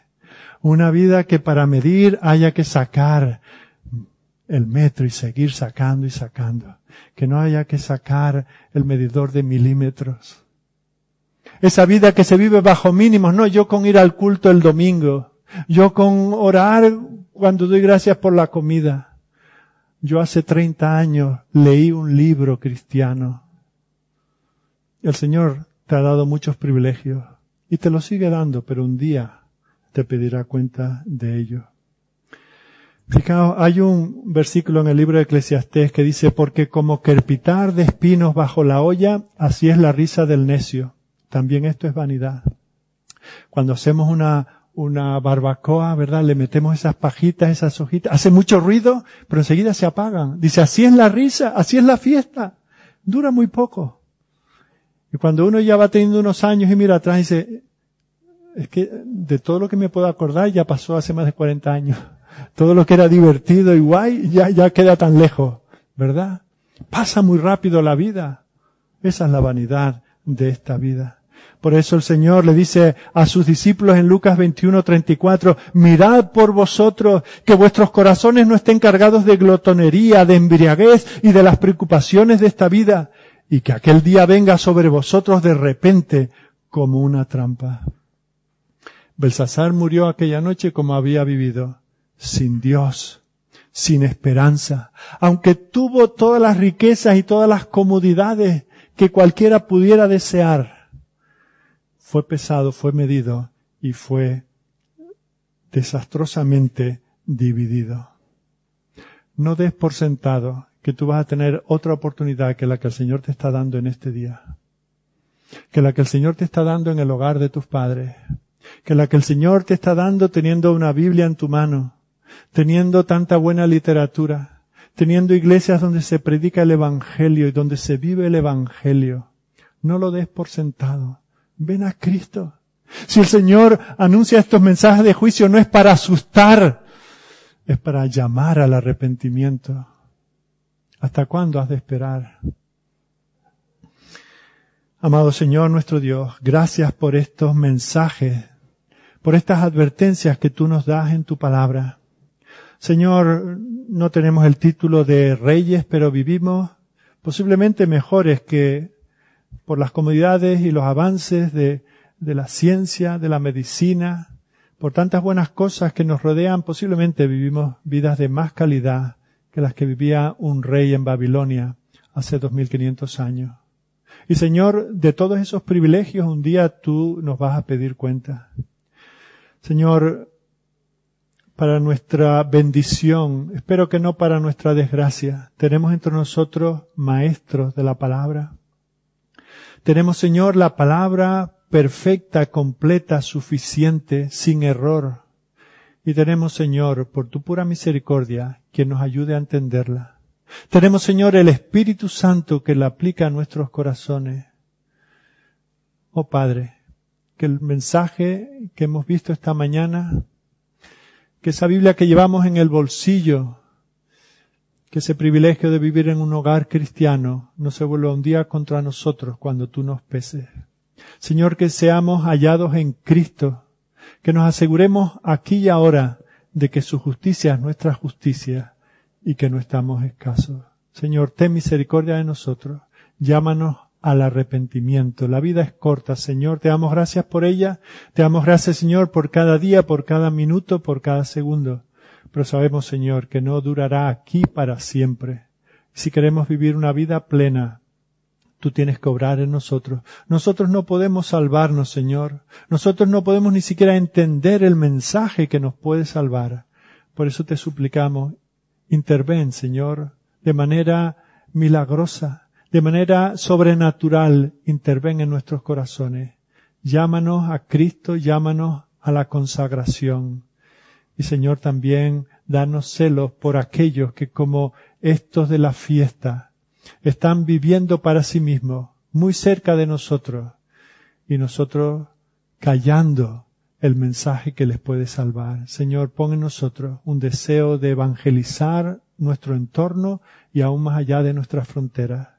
una vida que para medir haya que sacar el metro y seguir sacando y sacando que no haya que sacar el medidor de milímetros. Esa vida que se vive bajo mínimos, no yo con ir al culto el domingo, yo con orar cuando doy gracias por la comida. Yo hace 30 años leí un libro cristiano. El Señor te ha dado muchos privilegios y te los sigue dando, pero un día te pedirá cuenta de ello. Fijaos, hay un versículo en el libro de Eclesiastés que dice, porque como querpitar de espinos bajo la olla, así es la risa del necio. También esto es vanidad. Cuando hacemos una, una barbacoa, ¿verdad? Le metemos esas pajitas, esas hojitas, hace mucho ruido, pero enseguida se apagan. Dice, así es la risa, así es la fiesta. Dura muy poco. Y cuando uno ya va teniendo unos años y mira atrás dice, es que de todo lo que me puedo acordar ya pasó hace más de 40 años. Todo lo que era divertido y guay ya, ya queda tan lejos, ¿verdad? Pasa muy rápido la vida. Esa es la vanidad de esta vida. Por eso el Señor le dice a sus discípulos en Lucas 21:34, mirad por vosotros que vuestros corazones no estén cargados de glotonería, de embriaguez y de las preocupaciones de esta vida, y que aquel día venga sobre vosotros de repente como una trampa. Belsasar murió aquella noche como había vivido sin Dios, sin esperanza, aunque tuvo todas las riquezas y todas las comodidades que cualquiera pudiera desear, fue pesado, fue medido y fue desastrosamente dividido. No des por sentado que tú vas a tener otra oportunidad que la que el Señor te está dando en este día, que la que el Señor te está dando en el hogar de tus padres, que la que el Señor te está dando teniendo una Biblia en tu mano, teniendo tanta buena literatura, teniendo iglesias donde se predica el Evangelio y donde se vive el Evangelio. No lo des por sentado. Ven a Cristo. Si el Señor anuncia estos mensajes de juicio no es para asustar, es para llamar al arrepentimiento. ¿Hasta cuándo has de esperar? Amado Señor nuestro Dios, gracias por estos mensajes, por estas advertencias que tú nos das en tu palabra. Señor, no tenemos el título de reyes, pero vivimos posiblemente mejores que por las comodidades y los avances de, de la ciencia, de la medicina, por tantas buenas cosas que nos rodean, posiblemente vivimos vidas de más calidad que las que vivía un rey en Babilonia hace 2500 años. Y Señor, de todos esos privilegios un día tú nos vas a pedir cuenta. Señor, para nuestra bendición, espero que no para nuestra desgracia. Tenemos entre nosotros maestros de la palabra. Tenemos, Señor, la palabra perfecta, completa, suficiente, sin error. Y tenemos, Señor, por tu pura misericordia, quien nos ayude a entenderla. Tenemos, Señor, el Espíritu Santo que la aplica a nuestros corazones. Oh Padre, que el mensaje que hemos visto esta mañana que esa Biblia que llevamos en el bolsillo, Que ese privilegio de vivir en un hogar cristiano no se vuelva un día contra nosotros cuando tú nos peses. Señor, que seamos hallados en Cristo, que nos aseguremos aquí y ahora de que su justicia es nuestra justicia y que no estamos escasos. Señor, ten misericordia de nosotros. Llámanos al arrepentimiento. La vida es corta, Señor. Te damos gracias por ella. Te damos gracias, Señor, por cada día, por cada minuto, por cada segundo. Pero sabemos, Señor, que no durará aquí para siempre. Si queremos vivir una vida plena, tú tienes que obrar en nosotros. Nosotros no podemos salvarnos, Señor. Nosotros no podemos ni siquiera entender el mensaje que nos puede salvar. Por eso te suplicamos, interven, Señor, de manera milagrosa, de manera sobrenatural, interven en nuestros corazones. Llámanos a Cristo, llámanos a la consagración. Y Señor también, danos celos por aquellos que como estos de la fiesta están viviendo para sí mismos, muy cerca de nosotros, y nosotros callando el mensaje que les puede salvar. Señor, pon en nosotros un deseo de evangelizar nuestro entorno y aún más allá de nuestras fronteras.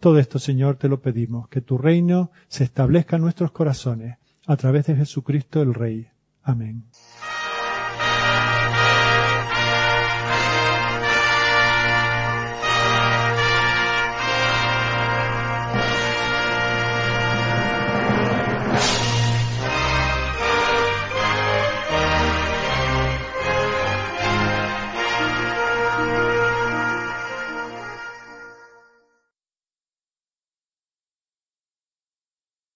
Todo esto, Señor, te lo pedimos, que tu reino se establezca en nuestros corazones a través de Jesucristo el Rey. Amén.